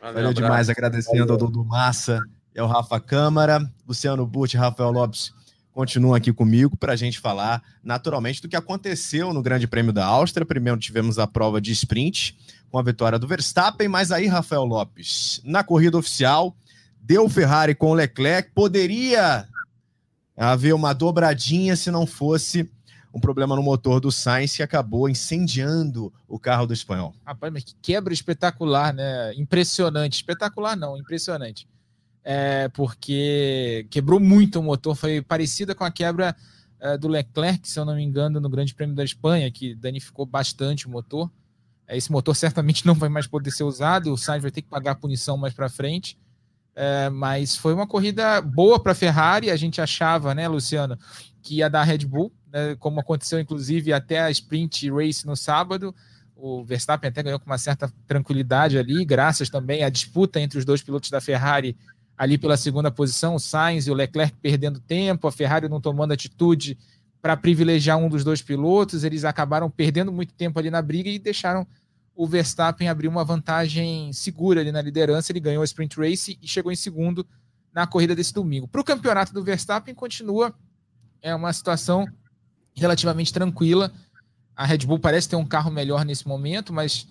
C: Valeu, Valeu demais, agradecendo Valeu. ao Dudu Massa, é o Rafa Câmara, Luciano Butti, Rafael Lopes continuam aqui comigo para a gente falar naturalmente do que aconteceu no Grande Prêmio da Áustria. Primeiro tivemos a prova de sprint com a vitória do Verstappen, mas aí, Rafael Lopes, na corrida oficial, deu Ferrari com o Leclerc, poderia haver uma dobradinha se não fosse um problema no motor do Sainz que acabou incendiando o carro do espanhol.
D: Rapaz, mas que quebra espetacular, né? Impressionante. Espetacular não, impressionante é, porque quebrou muito o motor. Foi parecida com a quebra é, do Leclerc, se eu não me engano, no Grande Prêmio da Espanha, que danificou bastante o motor. É, esse motor certamente não vai mais poder ser usado, o Sainz vai ter que pagar a punição mais para frente. É, mas foi uma corrida boa para a Ferrari. A gente achava, né, Luciano, que ia dar Red Bull, né, como aconteceu inclusive até a sprint race no sábado. O Verstappen até ganhou com uma certa tranquilidade ali, graças também à disputa entre os dois pilotos da Ferrari ali pela segunda posição, o Sainz e o Leclerc perdendo tempo, a Ferrari não tomando atitude para privilegiar um dos dois pilotos, eles acabaram perdendo muito tempo ali na briga e deixaram o Verstappen abrir uma vantagem segura ali na liderança, ele ganhou a sprint race e chegou em segundo na corrida desse domingo. Para o campeonato do Verstappen continua é uma situação relativamente tranquila. A Red Bull parece ter um carro melhor nesse momento, mas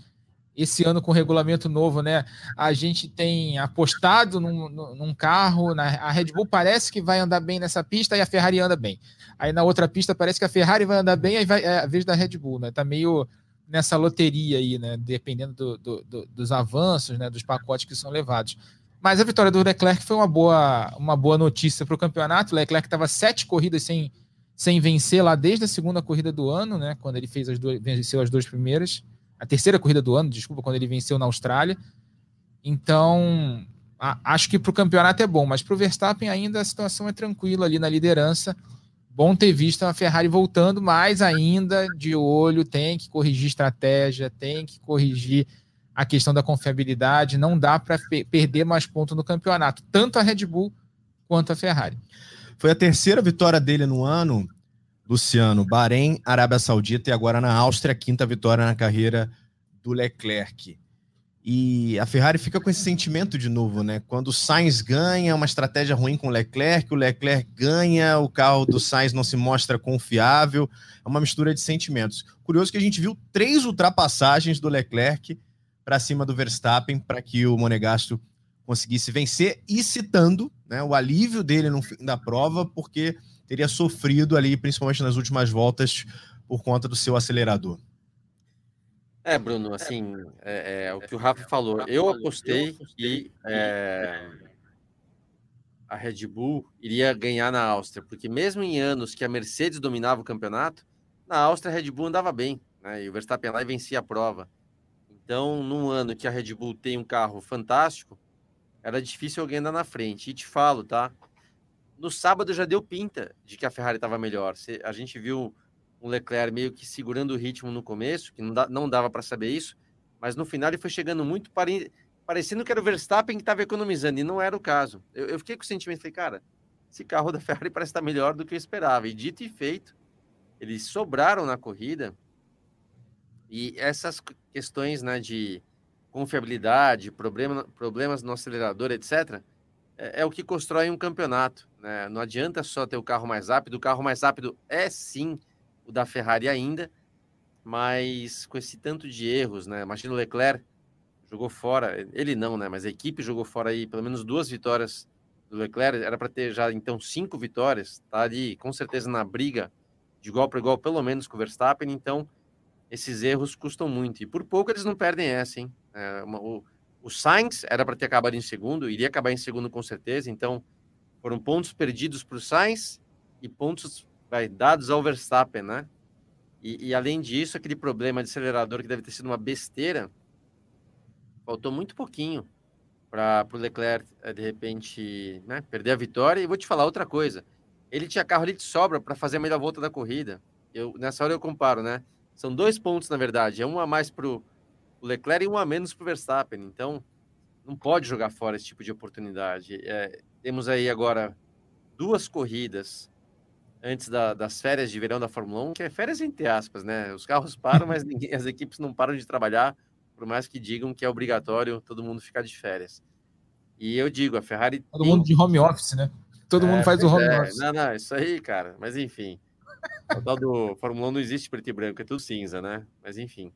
D: esse ano com o regulamento novo, né? A gente tem apostado num, num carro, na, a Red Bull parece que vai andar bem nessa pista e a Ferrari anda bem. Aí na outra pista parece que a Ferrari vai andar bem, aí vai, é a vez da Red Bull, né? Tá meio nessa loteria aí, né? Dependendo do, do, do, dos avanços, né? Dos pacotes que são levados. Mas a vitória do Leclerc foi uma boa, uma boa notícia para o campeonato. Leclerc estava sete corridas sem, sem vencer lá desde a segunda corrida do ano, né? Quando ele fez as duas, venceu as duas primeiras a terceira corrida do ano, desculpa, quando ele venceu na Austrália. Então, a, acho que para o campeonato é bom, mas para o Verstappen ainda a situação é tranquila ali na liderança. Bom ter visto a Ferrari voltando, mas ainda de olho, tem que corrigir estratégia, tem que corrigir a questão da confiabilidade. Não dá para perder mais pontos no campeonato, tanto a Red Bull quanto a Ferrari.
C: Foi a terceira vitória dele no ano Luciano, Bahrein, Arábia Saudita e agora na Áustria, quinta vitória na carreira do Leclerc. E a Ferrari fica com esse sentimento de novo, né? Quando o Sainz ganha, uma estratégia ruim com o Leclerc, o Leclerc ganha, o carro do Sainz não se mostra confiável. É uma mistura de sentimentos. Curioso que a gente viu três ultrapassagens do Leclerc para cima do Verstappen para que o Monegasto conseguisse vencer e citando né, o alívio dele no fim da prova, porque teria sofrido ali, principalmente nas últimas voltas, por conta do seu acelerador.
E: É, Bruno, assim, é, é, o que o Rafa falou. Eu apostei que é, a Red Bull iria ganhar na Áustria, porque mesmo em anos que a Mercedes dominava o campeonato, na Áustria a Red Bull andava bem, né? E o Verstappen lá e vencia a prova. Então, num ano que a Red Bull tem um carro fantástico, era difícil alguém andar na frente. E te falo, tá? no sábado já deu pinta de que a Ferrari estava melhor. A gente viu o Leclerc meio que segurando o ritmo no começo, que não, dava para saber isso, mas no final ele foi chegando muito pare... parecendo que era o Verstappen que estava economizando, e não era o caso. Eu, eu, fiquei com o sentimento, falei, cara, esse carro da Ferrari [laughs] parece estar melhor do que eu esperava. E dito e feito, eles sobraram na corrida, e essas questões né, de confiabilidade, problema, problemas no acelerador, etc., é, é, o que constrói um campeonato. Né? Não adianta só ter o carro mais rápido, o carro mais rápido é sim o da Ferrari ainda, mas com esse tanto de erros, né? Imagina o Leclerc jogou fora, ele não, né? Mas a equipe jogou fora aí pelo menos duas vitórias do Leclerc, era para ter já então cinco vitórias, tá ali com certeza na briga de igual para igual, pelo menos com o Verstappen, então esses erros custam muito. E por pouco eles não perdem essa, hein? É, uma, o, o Sainz era para ter acabado em segundo, iria acabar em segundo com certeza, então foram pontos perdidos para o Sainz e pontos vai, dados ao Verstappen, né? E, e, além disso, aquele problema de acelerador que deve ter sido uma besteira, faltou muito pouquinho para o Leclerc, eh, de repente, né, perder a vitória. E vou te falar outra coisa: ele tinha carro ali de sobra para fazer a melhor volta da corrida. Eu, nessa hora eu comparo, né? São dois pontos, na verdade. É um a mais para o Leclerc e um a menos para o Verstappen. Então, não pode jogar fora esse tipo de oportunidade. É, temos aí agora duas corridas antes da, das férias de verão da Fórmula 1, que é férias entre aspas, né? Os carros param, mas ninguém, as equipes não param de trabalhar, por mais que digam que é obrigatório todo mundo ficar de férias. E eu digo, a Ferrari.
D: Todo tem... mundo de home office, né? Todo é, mundo faz o home
E: é.
D: office.
E: Não, não, isso aí, cara. Mas enfim. O tal do Fórmula 1 não existe preto e branco, é tudo cinza, né? Mas enfim.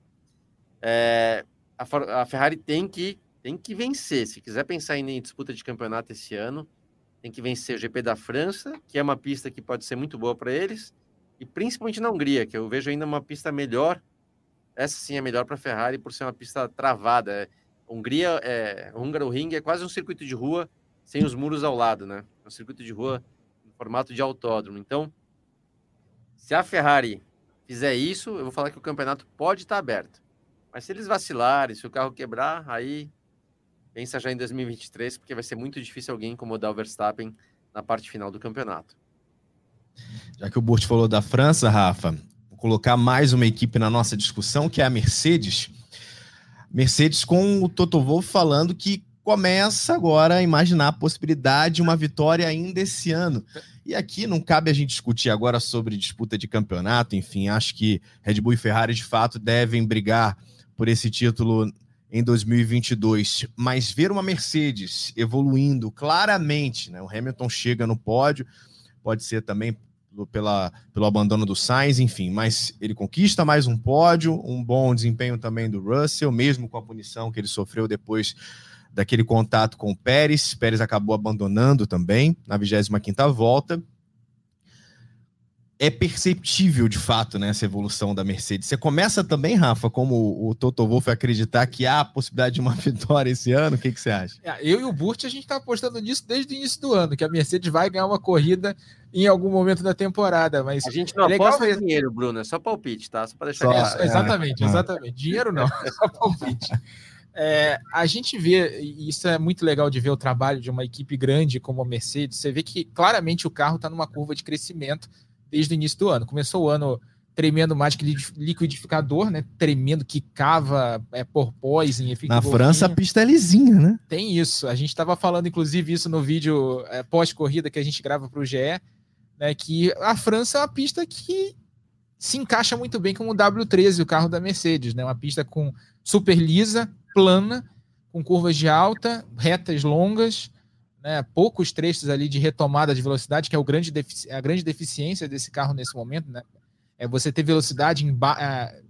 E: É, a, a Ferrari tem que, tem que vencer. Se quiser pensar em disputa de campeonato esse ano, tem que vencer o GP da França, que é uma pista que pode ser muito boa para eles, e principalmente na Hungria, que eu vejo ainda uma pista melhor. Essa sim é melhor para a Ferrari por ser uma pista travada. É, Hungria, é, Húngaro é quase um circuito de rua sem os muros ao lado, né? É um circuito de rua em formato de autódromo. Então, se a Ferrari fizer isso, eu vou falar que o campeonato pode estar aberto. Mas se eles vacilarem, se o carro quebrar, aí pensa já em 2023, porque vai ser muito difícil alguém incomodar o Verstappen na parte final do campeonato.
C: Já que o Burt falou da França, Rafa, vou colocar mais uma equipe na nossa discussão, que é a Mercedes. Mercedes com o Toto Wolff falando que começa agora a imaginar a possibilidade de uma vitória ainda esse ano. E aqui não cabe a gente discutir agora sobre disputa de campeonato, enfim, acho que Red Bull e Ferrari de fato devem brigar por esse título em 2022, mas ver uma Mercedes evoluindo claramente, né? O Hamilton chega no pódio, pode ser também pela, pelo abandono do Sainz, enfim, mas ele conquista mais um pódio, um bom desempenho também do Russell, mesmo com a punição que ele sofreu depois daquele contato com o Pérez. Pérez acabou abandonando também na 25ª volta é perceptível de fato né, essa evolução da Mercedes. Você começa também, Rafa, como o Toto Wolff acreditar que há a possibilidade de uma [laughs] vitória esse ano? O que, que você acha?
D: É, eu e o Burt, a gente está apostando nisso desde o início do ano, que a Mercedes vai ganhar uma corrida em algum momento da temporada. Mas
E: a gente não é aposta legal... dinheiro, Bruno, é só palpite, tá? Só para deixar só,
D: claro. É, exatamente, exatamente. Dinheiro não, [laughs] é só palpite. É, a gente vê, e isso é muito legal de ver o trabalho de uma equipe grande como a Mercedes, você vê que claramente o carro está numa curva de crescimento desde o início do ano. Começou o ano tremendo mais que liquidificador, né? Tremendo que cava é, porpoise.
C: Na França a pista é lisinha, né?
D: Tem isso. A gente estava falando, inclusive, isso no vídeo é, pós-corrida que a gente grava para o GE, né? Que a França é uma pista que se encaixa muito bem com o W13, o carro da Mercedes, né? Uma pista com super lisa, plana, com curvas de alta, retas longas, né, poucos trechos ali de retomada de velocidade, que é o grande a grande deficiência desse carro nesse momento, né? É você ter velocidade em é,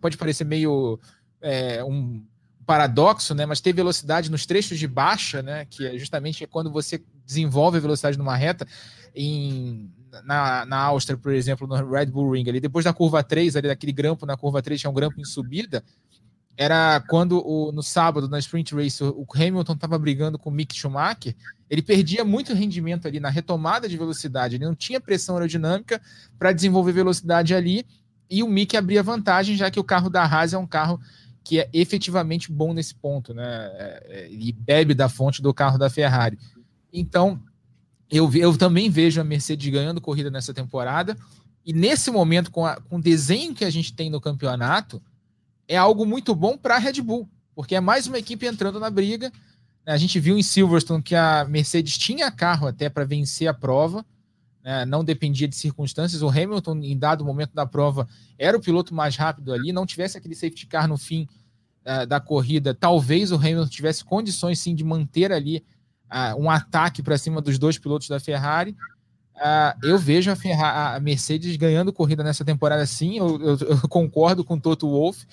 D: pode parecer meio é, um paradoxo, né? Mas ter velocidade nos trechos de baixa, né? Que é justamente quando você desenvolve a velocidade numa reta em na, na Áustria, por exemplo, no Red Bull Ring, ali depois da curva 3, ali daquele grampo na curva 3, tinha um grampo em subida, era quando o, no sábado, na Sprint Race, o Hamilton estava brigando com o Mick Schumacher, ele perdia muito rendimento ali na retomada de velocidade, ele não tinha pressão aerodinâmica para desenvolver velocidade ali, e o Mick abria vantagem, já que o carro da Haas é um carro que é efetivamente bom nesse ponto, né? É, é, e bebe da fonte do carro da Ferrari. Então, eu, eu também vejo a Mercedes ganhando corrida nessa temporada. E nesse momento, com, a, com o desenho que a gente tem no campeonato, é algo muito bom para a Red Bull, porque é mais uma equipe entrando na briga. A gente viu em Silverstone que a Mercedes tinha carro até para vencer a prova, né? não dependia de circunstâncias. O Hamilton, em dado momento da prova, era o piloto mais rápido ali. Não tivesse aquele safety car no fim uh, da corrida, talvez o Hamilton tivesse condições sim de manter ali uh, um ataque para cima dos dois pilotos da Ferrari. Uh, eu vejo a, Ferrari, a, Mercedes ganhando corrida nessa temporada sim. Eu, eu, eu concordo com o Toto Wolff.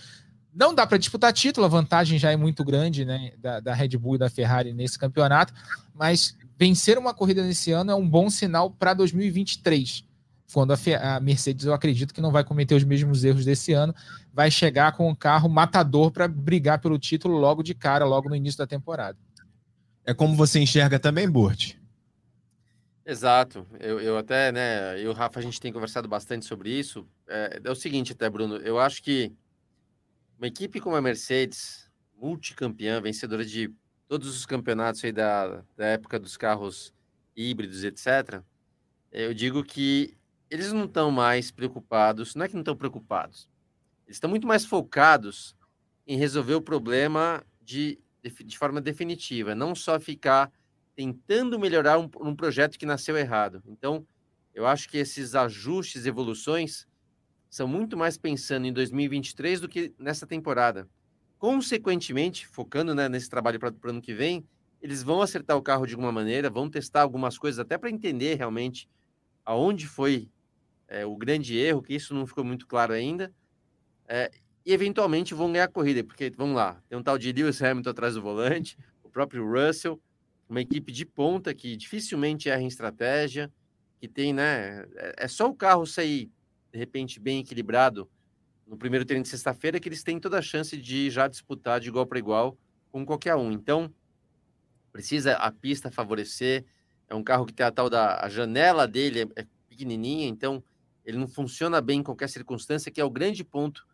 D: Não dá para disputar título, a vantagem já é muito grande né, da, da, Red Bull e da Ferrari nesse campeonato, mas vencer uma corrida nesse ano é um bom sinal para 2023, quando a, a, Mercedes, eu acredito que não vai cometer os mesmos erros desse ano, vai chegar com um carro matador para brigar pelo título logo de cara, logo no início da temporada.
C: É como você enxerga também, Burt?
E: Exato. Eu, eu até, né, eu e o Rafa, a gente tem conversado bastante sobre isso. É, é o seguinte, até, Bruno, eu acho que uma equipe como a Mercedes, multicampeã, vencedora de todos os campeonatos aí da, da época dos carros híbridos, etc., eu digo que eles não estão mais preocupados, não é que não estão preocupados, eles estão muito mais focados em resolver o problema de, de, de forma definitiva, não só ficar tentando melhorar um, um projeto que nasceu errado. Então, eu acho que esses ajustes, evoluções, são muito mais pensando em 2023 do que nessa temporada. Consequentemente, focando né, nesse trabalho para o ano que vem, eles vão acertar o carro de alguma maneira, vão testar algumas coisas até para entender realmente aonde foi é, o grande erro, que isso não ficou muito claro ainda, é, e eventualmente vão ganhar a corrida, porque vamos lá, tem um tal de Lewis Hamilton atrás do volante, o próprio Russell, uma equipe de ponta que dificilmente erra em estratégia, que tem, né? É, é só o carro sair de repente, bem equilibrado no primeiro treino de sexta-feira, que eles têm toda a chance de já disputar de igual para igual com qualquer um. Então, precisa a pista favorecer. É um carro que tem a tal da a janela dele é, é pequenininha, então ele não funciona bem em qualquer circunstância, que é o grande ponto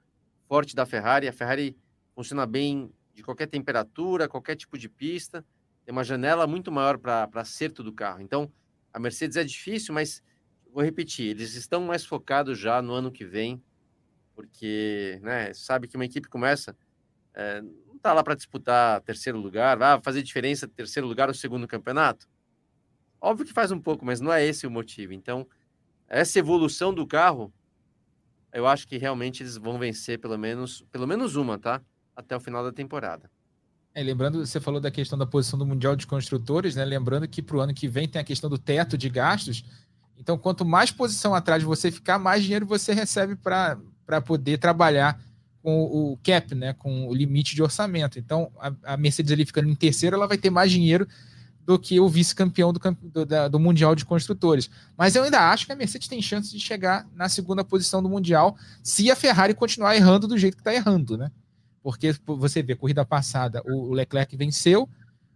E: forte da Ferrari. A Ferrari funciona bem de qualquer temperatura, qualquer tipo de pista. Tem uma janela muito maior para acerto do carro. Então, a Mercedes é difícil, mas vou repetir, eles estão mais focados já no ano que vem, porque, né, sabe que uma equipe começa, é, não está lá para disputar terceiro lugar, vai fazer diferença terceiro lugar ou segundo campeonato? Óbvio que faz um pouco, mas não é esse o motivo. Então, essa evolução do carro, eu acho que realmente eles vão vencer pelo menos, pelo menos uma, tá? Até o final da temporada.
D: É, lembrando, você falou da questão da posição do Mundial de Construtores, né? Lembrando que para o ano que vem tem a questão do teto de gastos. Então, quanto mais posição atrás você ficar, mais dinheiro você recebe para poder trabalhar com o cap, né, com o limite de orçamento. Então, a, a Mercedes ali ficando em terceiro, ela vai ter mais dinheiro do que o vice-campeão do, do, do, Mundial de Construtores. Mas eu ainda acho que a Mercedes tem chance de chegar na segunda posição do Mundial se a Ferrari continuar errando do jeito que está errando, né? Porque você vê, corrida passada, o Leclerc venceu,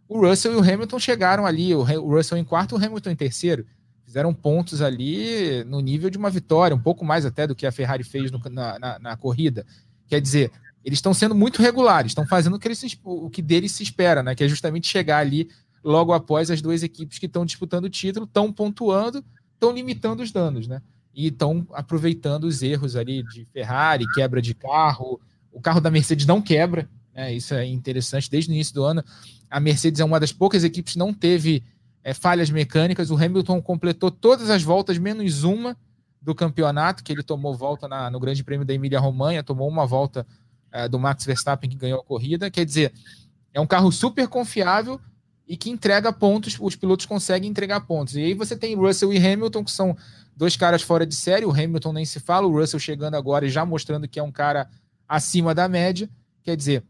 D: o Russell e o Hamilton chegaram ali, o Russell em quarto, o Hamilton em terceiro fizeram pontos ali no nível de uma vitória, um pouco mais até do que a Ferrari fez no, na, na, na, corrida. Quer dizer, eles estão sendo muito regulares, estão fazendo o que, eles, o que deles se espera, né? Que é justamente chegar ali logo após as duas equipes que estão disputando o título, estão pontuando, estão limitando os danos, né? E estão aproveitando os erros ali de Ferrari, quebra de carro. O carro da Mercedes não quebra, né? Isso é interessante. Desde o início do ano, a Mercedes é uma das poucas equipes que não teve é, falhas mecânicas. O Hamilton completou todas as voltas, menos uma do campeonato, que ele tomou volta na, no Grande Prêmio da Emília-Romanha, tomou uma volta é, do Max Verstappen, que ganhou a corrida. Quer dizer, é um carro super confiável e que entrega pontos, os pilotos conseguem entregar pontos. E aí você tem Russell e Hamilton, que são dois caras fora de série. O Hamilton nem se fala, o Russell chegando agora e já mostrando que é um cara acima da média. Quer dizer,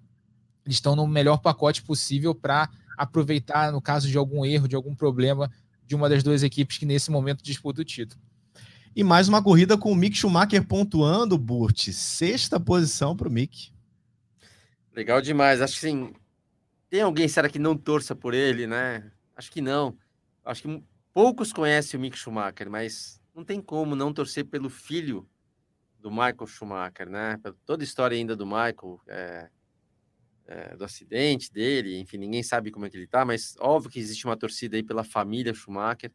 D: eles estão no melhor pacote possível para aproveitar no caso de algum erro, de algum problema de uma das duas equipes que nesse momento disputa o título.
C: E mais uma corrida com o Mick Schumacher pontuando, Burt. Sexta posição para o Mick.
E: Legal demais. Acho que sim. Tem alguém, será que não torça por ele, né? Acho que não. Acho que poucos conhecem o Mick Schumacher, mas não tem como não torcer pelo filho do Michael Schumacher, né? Toda a história ainda do Michael, é, é, do acidente dele, enfim, ninguém sabe como é que ele tá, mas óbvio que existe uma torcida aí pela família Schumacher.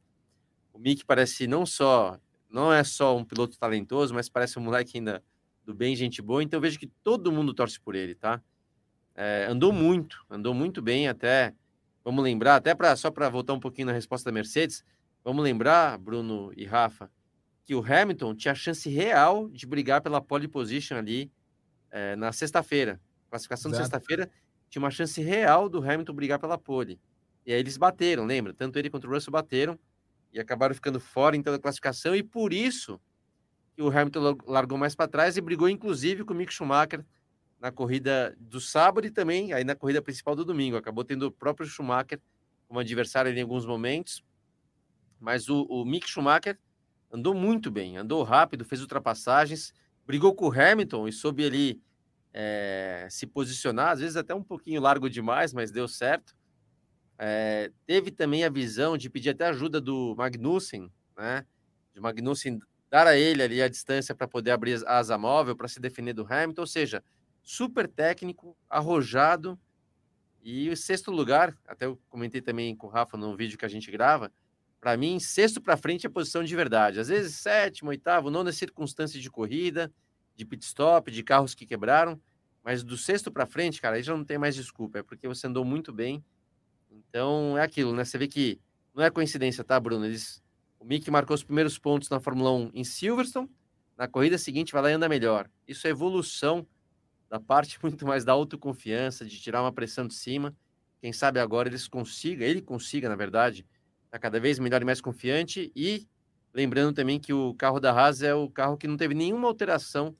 E: O Mick parece não só, não é só um piloto talentoso, mas parece um moleque ainda do bem, gente boa. Então vejo que todo mundo torce por ele, tá? É, andou muito, andou muito bem até. Vamos lembrar, até para só para voltar um pouquinho na resposta da Mercedes, vamos lembrar, Bruno e Rafa, que o Hamilton tinha chance real de brigar pela pole position ali é, na sexta-feira. Classificação Exato. de sexta-feira tinha uma chance real do Hamilton brigar pela pole. E aí eles bateram, lembra? Tanto ele quanto o Russell bateram e acabaram ficando fora então da classificação e por isso que o Hamilton largou mais para trás e brigou inclusive com o Mick Schumacher na corrida do sábado e também aí na corrida principal do domingo. Acabou tendo o próprio Schumacher como adversário em alguns momentos, mas o, o Mick Schumacher andou muito bem, andou rápido, fez ultrapassagens, brigou com o Hamilton e soube ali é, se posicionar, às vezes até um pouquinho largo demais, mas deu certo. É, teve também a visão de pedir até ajuda do Magnussen, né? De Magnussen dar a ele ali a distância para poder abrir a asa móvel para se defender do Hamilton, ou seja, super técnico, arrojado. E o sexto lugar, até eu comentei também com o Rafa no vídeo que a gente grava, para mim, sexto para frente é posição de verdade. Às vezes, sétimo, oitavo, não nas circunstâncias de corrida, de pit stop, de carros que quebraram, mas do sexto para frente, cara, aí já não tem mais desculpa, é porque você andou muito bem. Então, é aquilo, né? Você vê que não é coincidência, tá, Bruno? Eles, o Mick marcou os primeiros pontos na Fórmula 1 em Silverstone, na corrida seguinte vai lá e anda melhor. Isso é evolução da parte [laughs] muito mais da autoconfiança, de tirar uma pressão de cima. Quem sabe agora eles consiga, ele consiga, na verdade, tá cada vez melhor e mais confiante. E lembrando também que o carro da Haas é o carro que não teve nenhuma alteração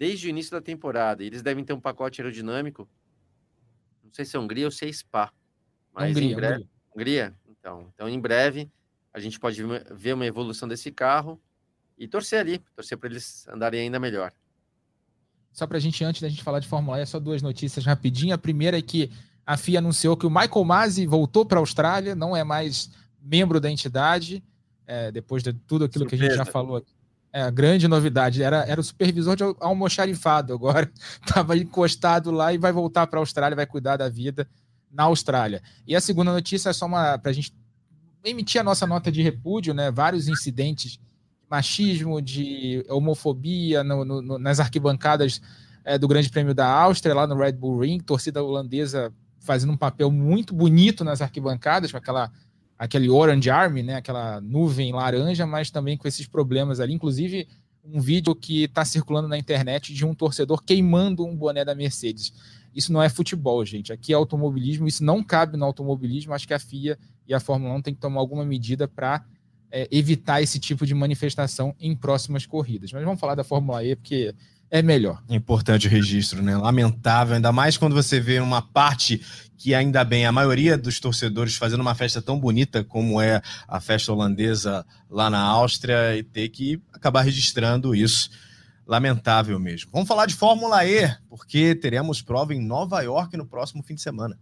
E: desde o início da temporada. Eles devem ter um pacote aerodinâmico. Não sei se é Hungria ou se é Spa. Mas Hungria, em breve. Hungria. Hungria? Então, então, em breve, a gente pode ver uma evolução desse carro e torcer ali, torcer para eles andarem ainda melhor.
D: Só para a gente, antes da gente falar de Fórmula E, só duas notícias rapidinho. A primeira é que a FIA anunciou que o Michael Masi voltou para a Austrália, não é mais membro da entidade, é, depois de tudo aquilo Surpresa. que a gente já falou aqui. É, a grande novidade era, era o supervisor de almoxarifado, agora [laughs] estava encostado lá e vai voltar para a Austrália, vai cuidar da vida na Austrália. E a segunda notícia é só para a gente emitir a nossa nota de repúdio, né? Vários incidentes de machismo, de homofobia no, no, nas arquibancadas é, do Grande Prêmio da Áustria, lá no Red Bull Ring, torcida holandesa fazendo um papel muito bonito nas arquibancadas, com aquela aquele Orange Army, né, aquela nuvem laranja, mas também com esses problemas ali. Inclusive, um vídeo que está circulando na internet de um torcedor queimando um boné da Mercedes. Isso não é futebol, gente. Aqui é automobilismo, isso não cabe no automobilismo. Acho que a FIA e a Fórmula 1 tem que tomar alguma medida para é, evitar esse tipo de manifestação em próximas corridas. Mas vamos falar da Fórmula E, porque é melhor.
C: Importante o registro, né? Lamentável, ainda mais quando você vê uma parte que ainda bem a maioria dos torcedores fazendo uma festa tão bonita como é a festa holandesa lá na Áustria e ter que acabar registrando isso. Lamentável mesmo. Vamos falar de Fórmula E, porque teremos prova em Nova York no próximo fim de semana.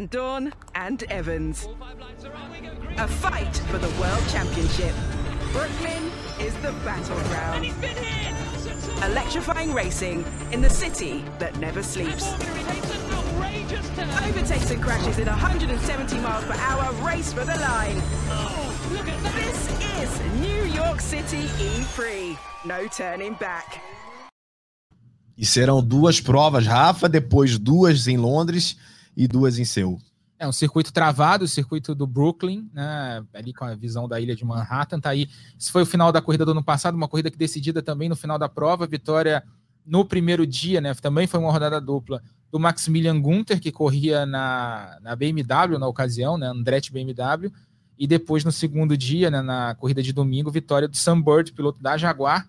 B: Van Dorn and Evans. A fight for the World Championship. Brooklyn is the battleground. Electrifying racing in the city that never sleeps. Overtakes and crashes in 170 miles per hour race for the line. This is New York City E3. No turning back.
C: E serão duas provas, Rafa, depois duas em Londres e duas em Seul.
D: É um circuito travado, o circuito do Brooklyn, né, ali com a visão da ilha de Manhattan, tá aí. Esse foi o final da corrida do ano passado, uma corrida que decidida também no final da prova, vitória no primeiro dia, né, também foi uma rodada dupla do Maximilian Gunther, que corria na, na BMW na ocasião, né, Andretti BMW, e depois no segundo dia, né, na corrida de domingo, vitória do Sam Bird, piloto da Jaguar,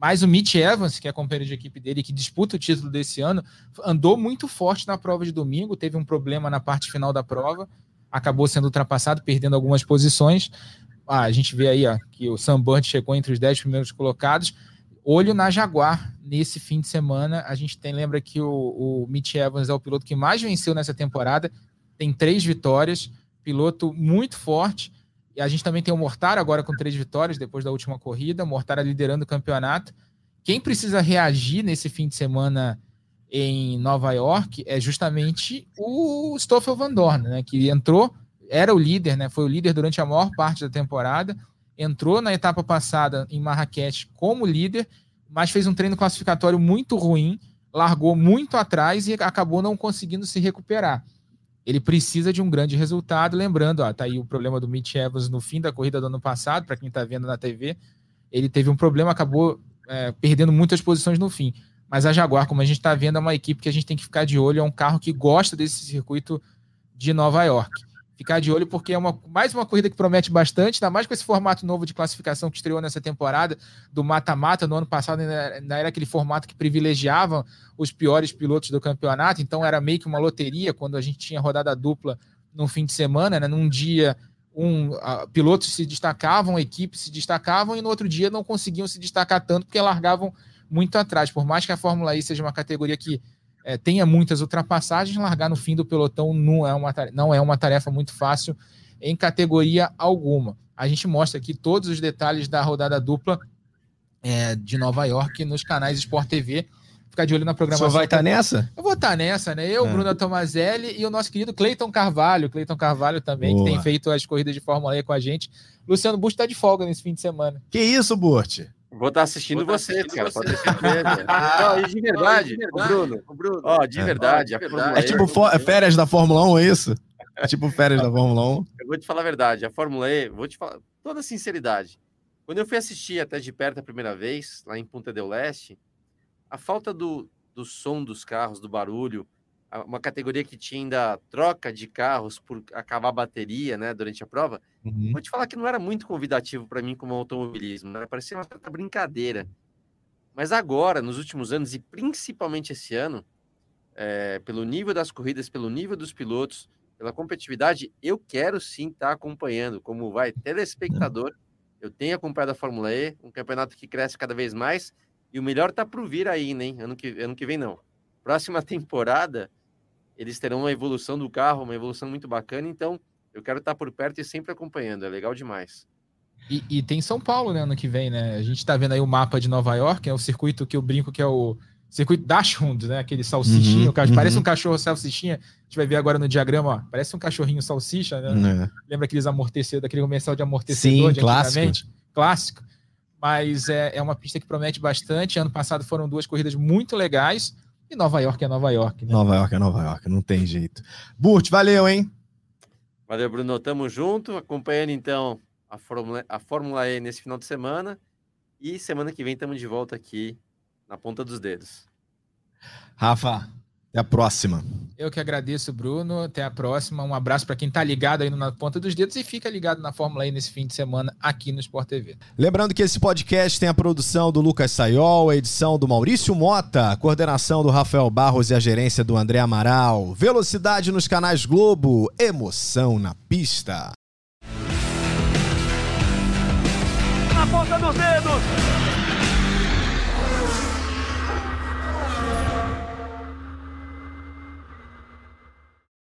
D: Mas o Mitch Evans, que é companheiro de equipe dele, que disputa o título desse ano, andou muito forte na prova de domingo, teve um problema na parte final da prova, acabou sendo ultrapassado, perdendo algumas posições. Ah, a gente vê aí ó, que o Sam Burnt chegou entre os 10 primeiros colocados. Olho na Jaguar nesse fim de semana. A gente tem, lembra que o, o Mitch Evans é o piloto que mais venceu nessa temporada, tem três vitórias, piloto muito forte e a gente também tem o Mortara agora com três vitórias depois da última corrida. Mortara liderando o campeonato. Quem precisa reagir nesse fim de semana em Nova York é justamente o Stoffel Van Dorn, né? Que entrou, era o líder, né? Foi o líder durante a maior parte da temporada. Entrou na etapa passada em Marrakech como líder, mas fez um treino classificatório muito ruim, largou muito atrás e acabou não conseguindo se recuperar ele precisa de um grande resultado. Lembrando, ó, tá aí o problema do Mitch Evans no fim da corrida do ano passado, para quem está vendo na TV. Ele teve um problema, acabou é, perdendo muitas posições no fim. Mas a Jaguar, como a gente está vendo, é uma equipe que a gente tem que ficar de olho. É um carro que gosta desse circuito de Nova York ficar de olho, porque é uma, mais uma corrida que promete bastante, ainda mais com esse formato novo de classificação que estreou nessa temporada, do mata-mata. No ano passado ainda era aquele formato que privilegiava os piores pilotos do campeonato, então era meio que uma loteria quando a gente tinha rodada dupla no fim de semana, né? Num dia um, uh, pilotos se destacavam, equipes se destacavam, e no outro dia não conseguiam se destacar tanto porque largavam muito atrás. Por mais que a Fórmula E seja uma categoria que é, tenha muitas ultrapassagens, largar no fim do pelotão não é, uma, não é uma tarefa muito fácil em categoria alguma. A gente mostra aqui todos os detalhes da rodada dupla é, de Nova York nos canais Sport TV. Ficar de olho na programação.
C: Você vai estar tá nessa?
D: Eu vou estar tá nessa, né? Eu, é. Bruno Tomazelli e o nosso querido Cleiton Carvalho. Cleiton Carvalho também, Boa. que tem feito as corridas de Fórmula E com a gente. Luciano Busto está de folga nesse fim de semana.
C: Que isso, Burt?
E: Vou estar tá assistindo Vou vocês, tá cara, pode ter certeza. [laughs] Não, e de verdade, o Bruno, o Bruno. Ó, de verdade. É,
C: verdade. é tipo é férias da Fórmula 1, é isso? É tipo férias da Fórmula 1.
E: Eu vou te falar a verdade, a Fórmula E, vou te falar toda sinceridade. Quando eu fui assistir até de perto a primeira vez, lá em Punta del Leste, a falta do, do som dos carros, do barulho, uma categoria que tinha ainda troca de carros por acabar a bateria, né, durante a prova. Uhum. Vou te falar que não era muito convidativo para mim como automobilismo, né? parecia uma certa brincadeira. Mas agora, nos últimos anos e principalmente esse ano, é, pelo nível das corridas, pelo nível dos pilotos, pela competitividade, eu quero sim estar tá acompanhando, como vai telespectador. Eu tenho acompanhado a Fórmula E, um campeonato que cresce cada vez mais, e o melhor tá por vir aí, né? Ano que, ano que vem não. Próxima [laughs] temporada, eles terão uma evolução do carro, uma evolução muito bacana. Então, eu quero estar por perto e sempre acompanhando. É legal demais.
D: E, e tem São Paulo, né, ano que vem, né? A gente está vendo aí o mapa de Nova York, é o circuito que eu brinco que é o circuito Dachshund, né? Aquele salsichinho, uhum, uhum. parece um cachorro salsichinha. A gente vai ver agora no diagrama, ó, parece um cachorrinho salsicha, né? É. Lembra aqueles amortecedores, daquele comercial de amortecedor
C: Sim,
D: de
C: clássico.
D: Clássico. Mas é, é uma pista que promete bastante. Ano passado foram duas corridas muito legais. E Nova York é Nova York,
C: né? Nova York é Nova York, não tem jeito. Burt, valeu, hein?
E: Valeu, Bruno. Tamo junto. Acompanhando então a Fórmula, a Fórmula E nesse final de semana. E semana que vem estamos de volta aqui na ponta dos dedos.
C: Rafa, até a próxima.
D: Eu que agradeço, Bruno. Até a próxima. Um abraço para quem está ligado aí na ponta dos dedos e fica ligado na Fórmula E nesse fim de semana aqui no Sport TV.
C: Lembrando que esse podcast tem a produção do Lucas Sayol, a edição do Maurício Mota, a coordenação do Rafael Barros e a gerência do André Amaral. Velocidade nos canais Globo, emoção na pista.
A: Na ponta dos dedos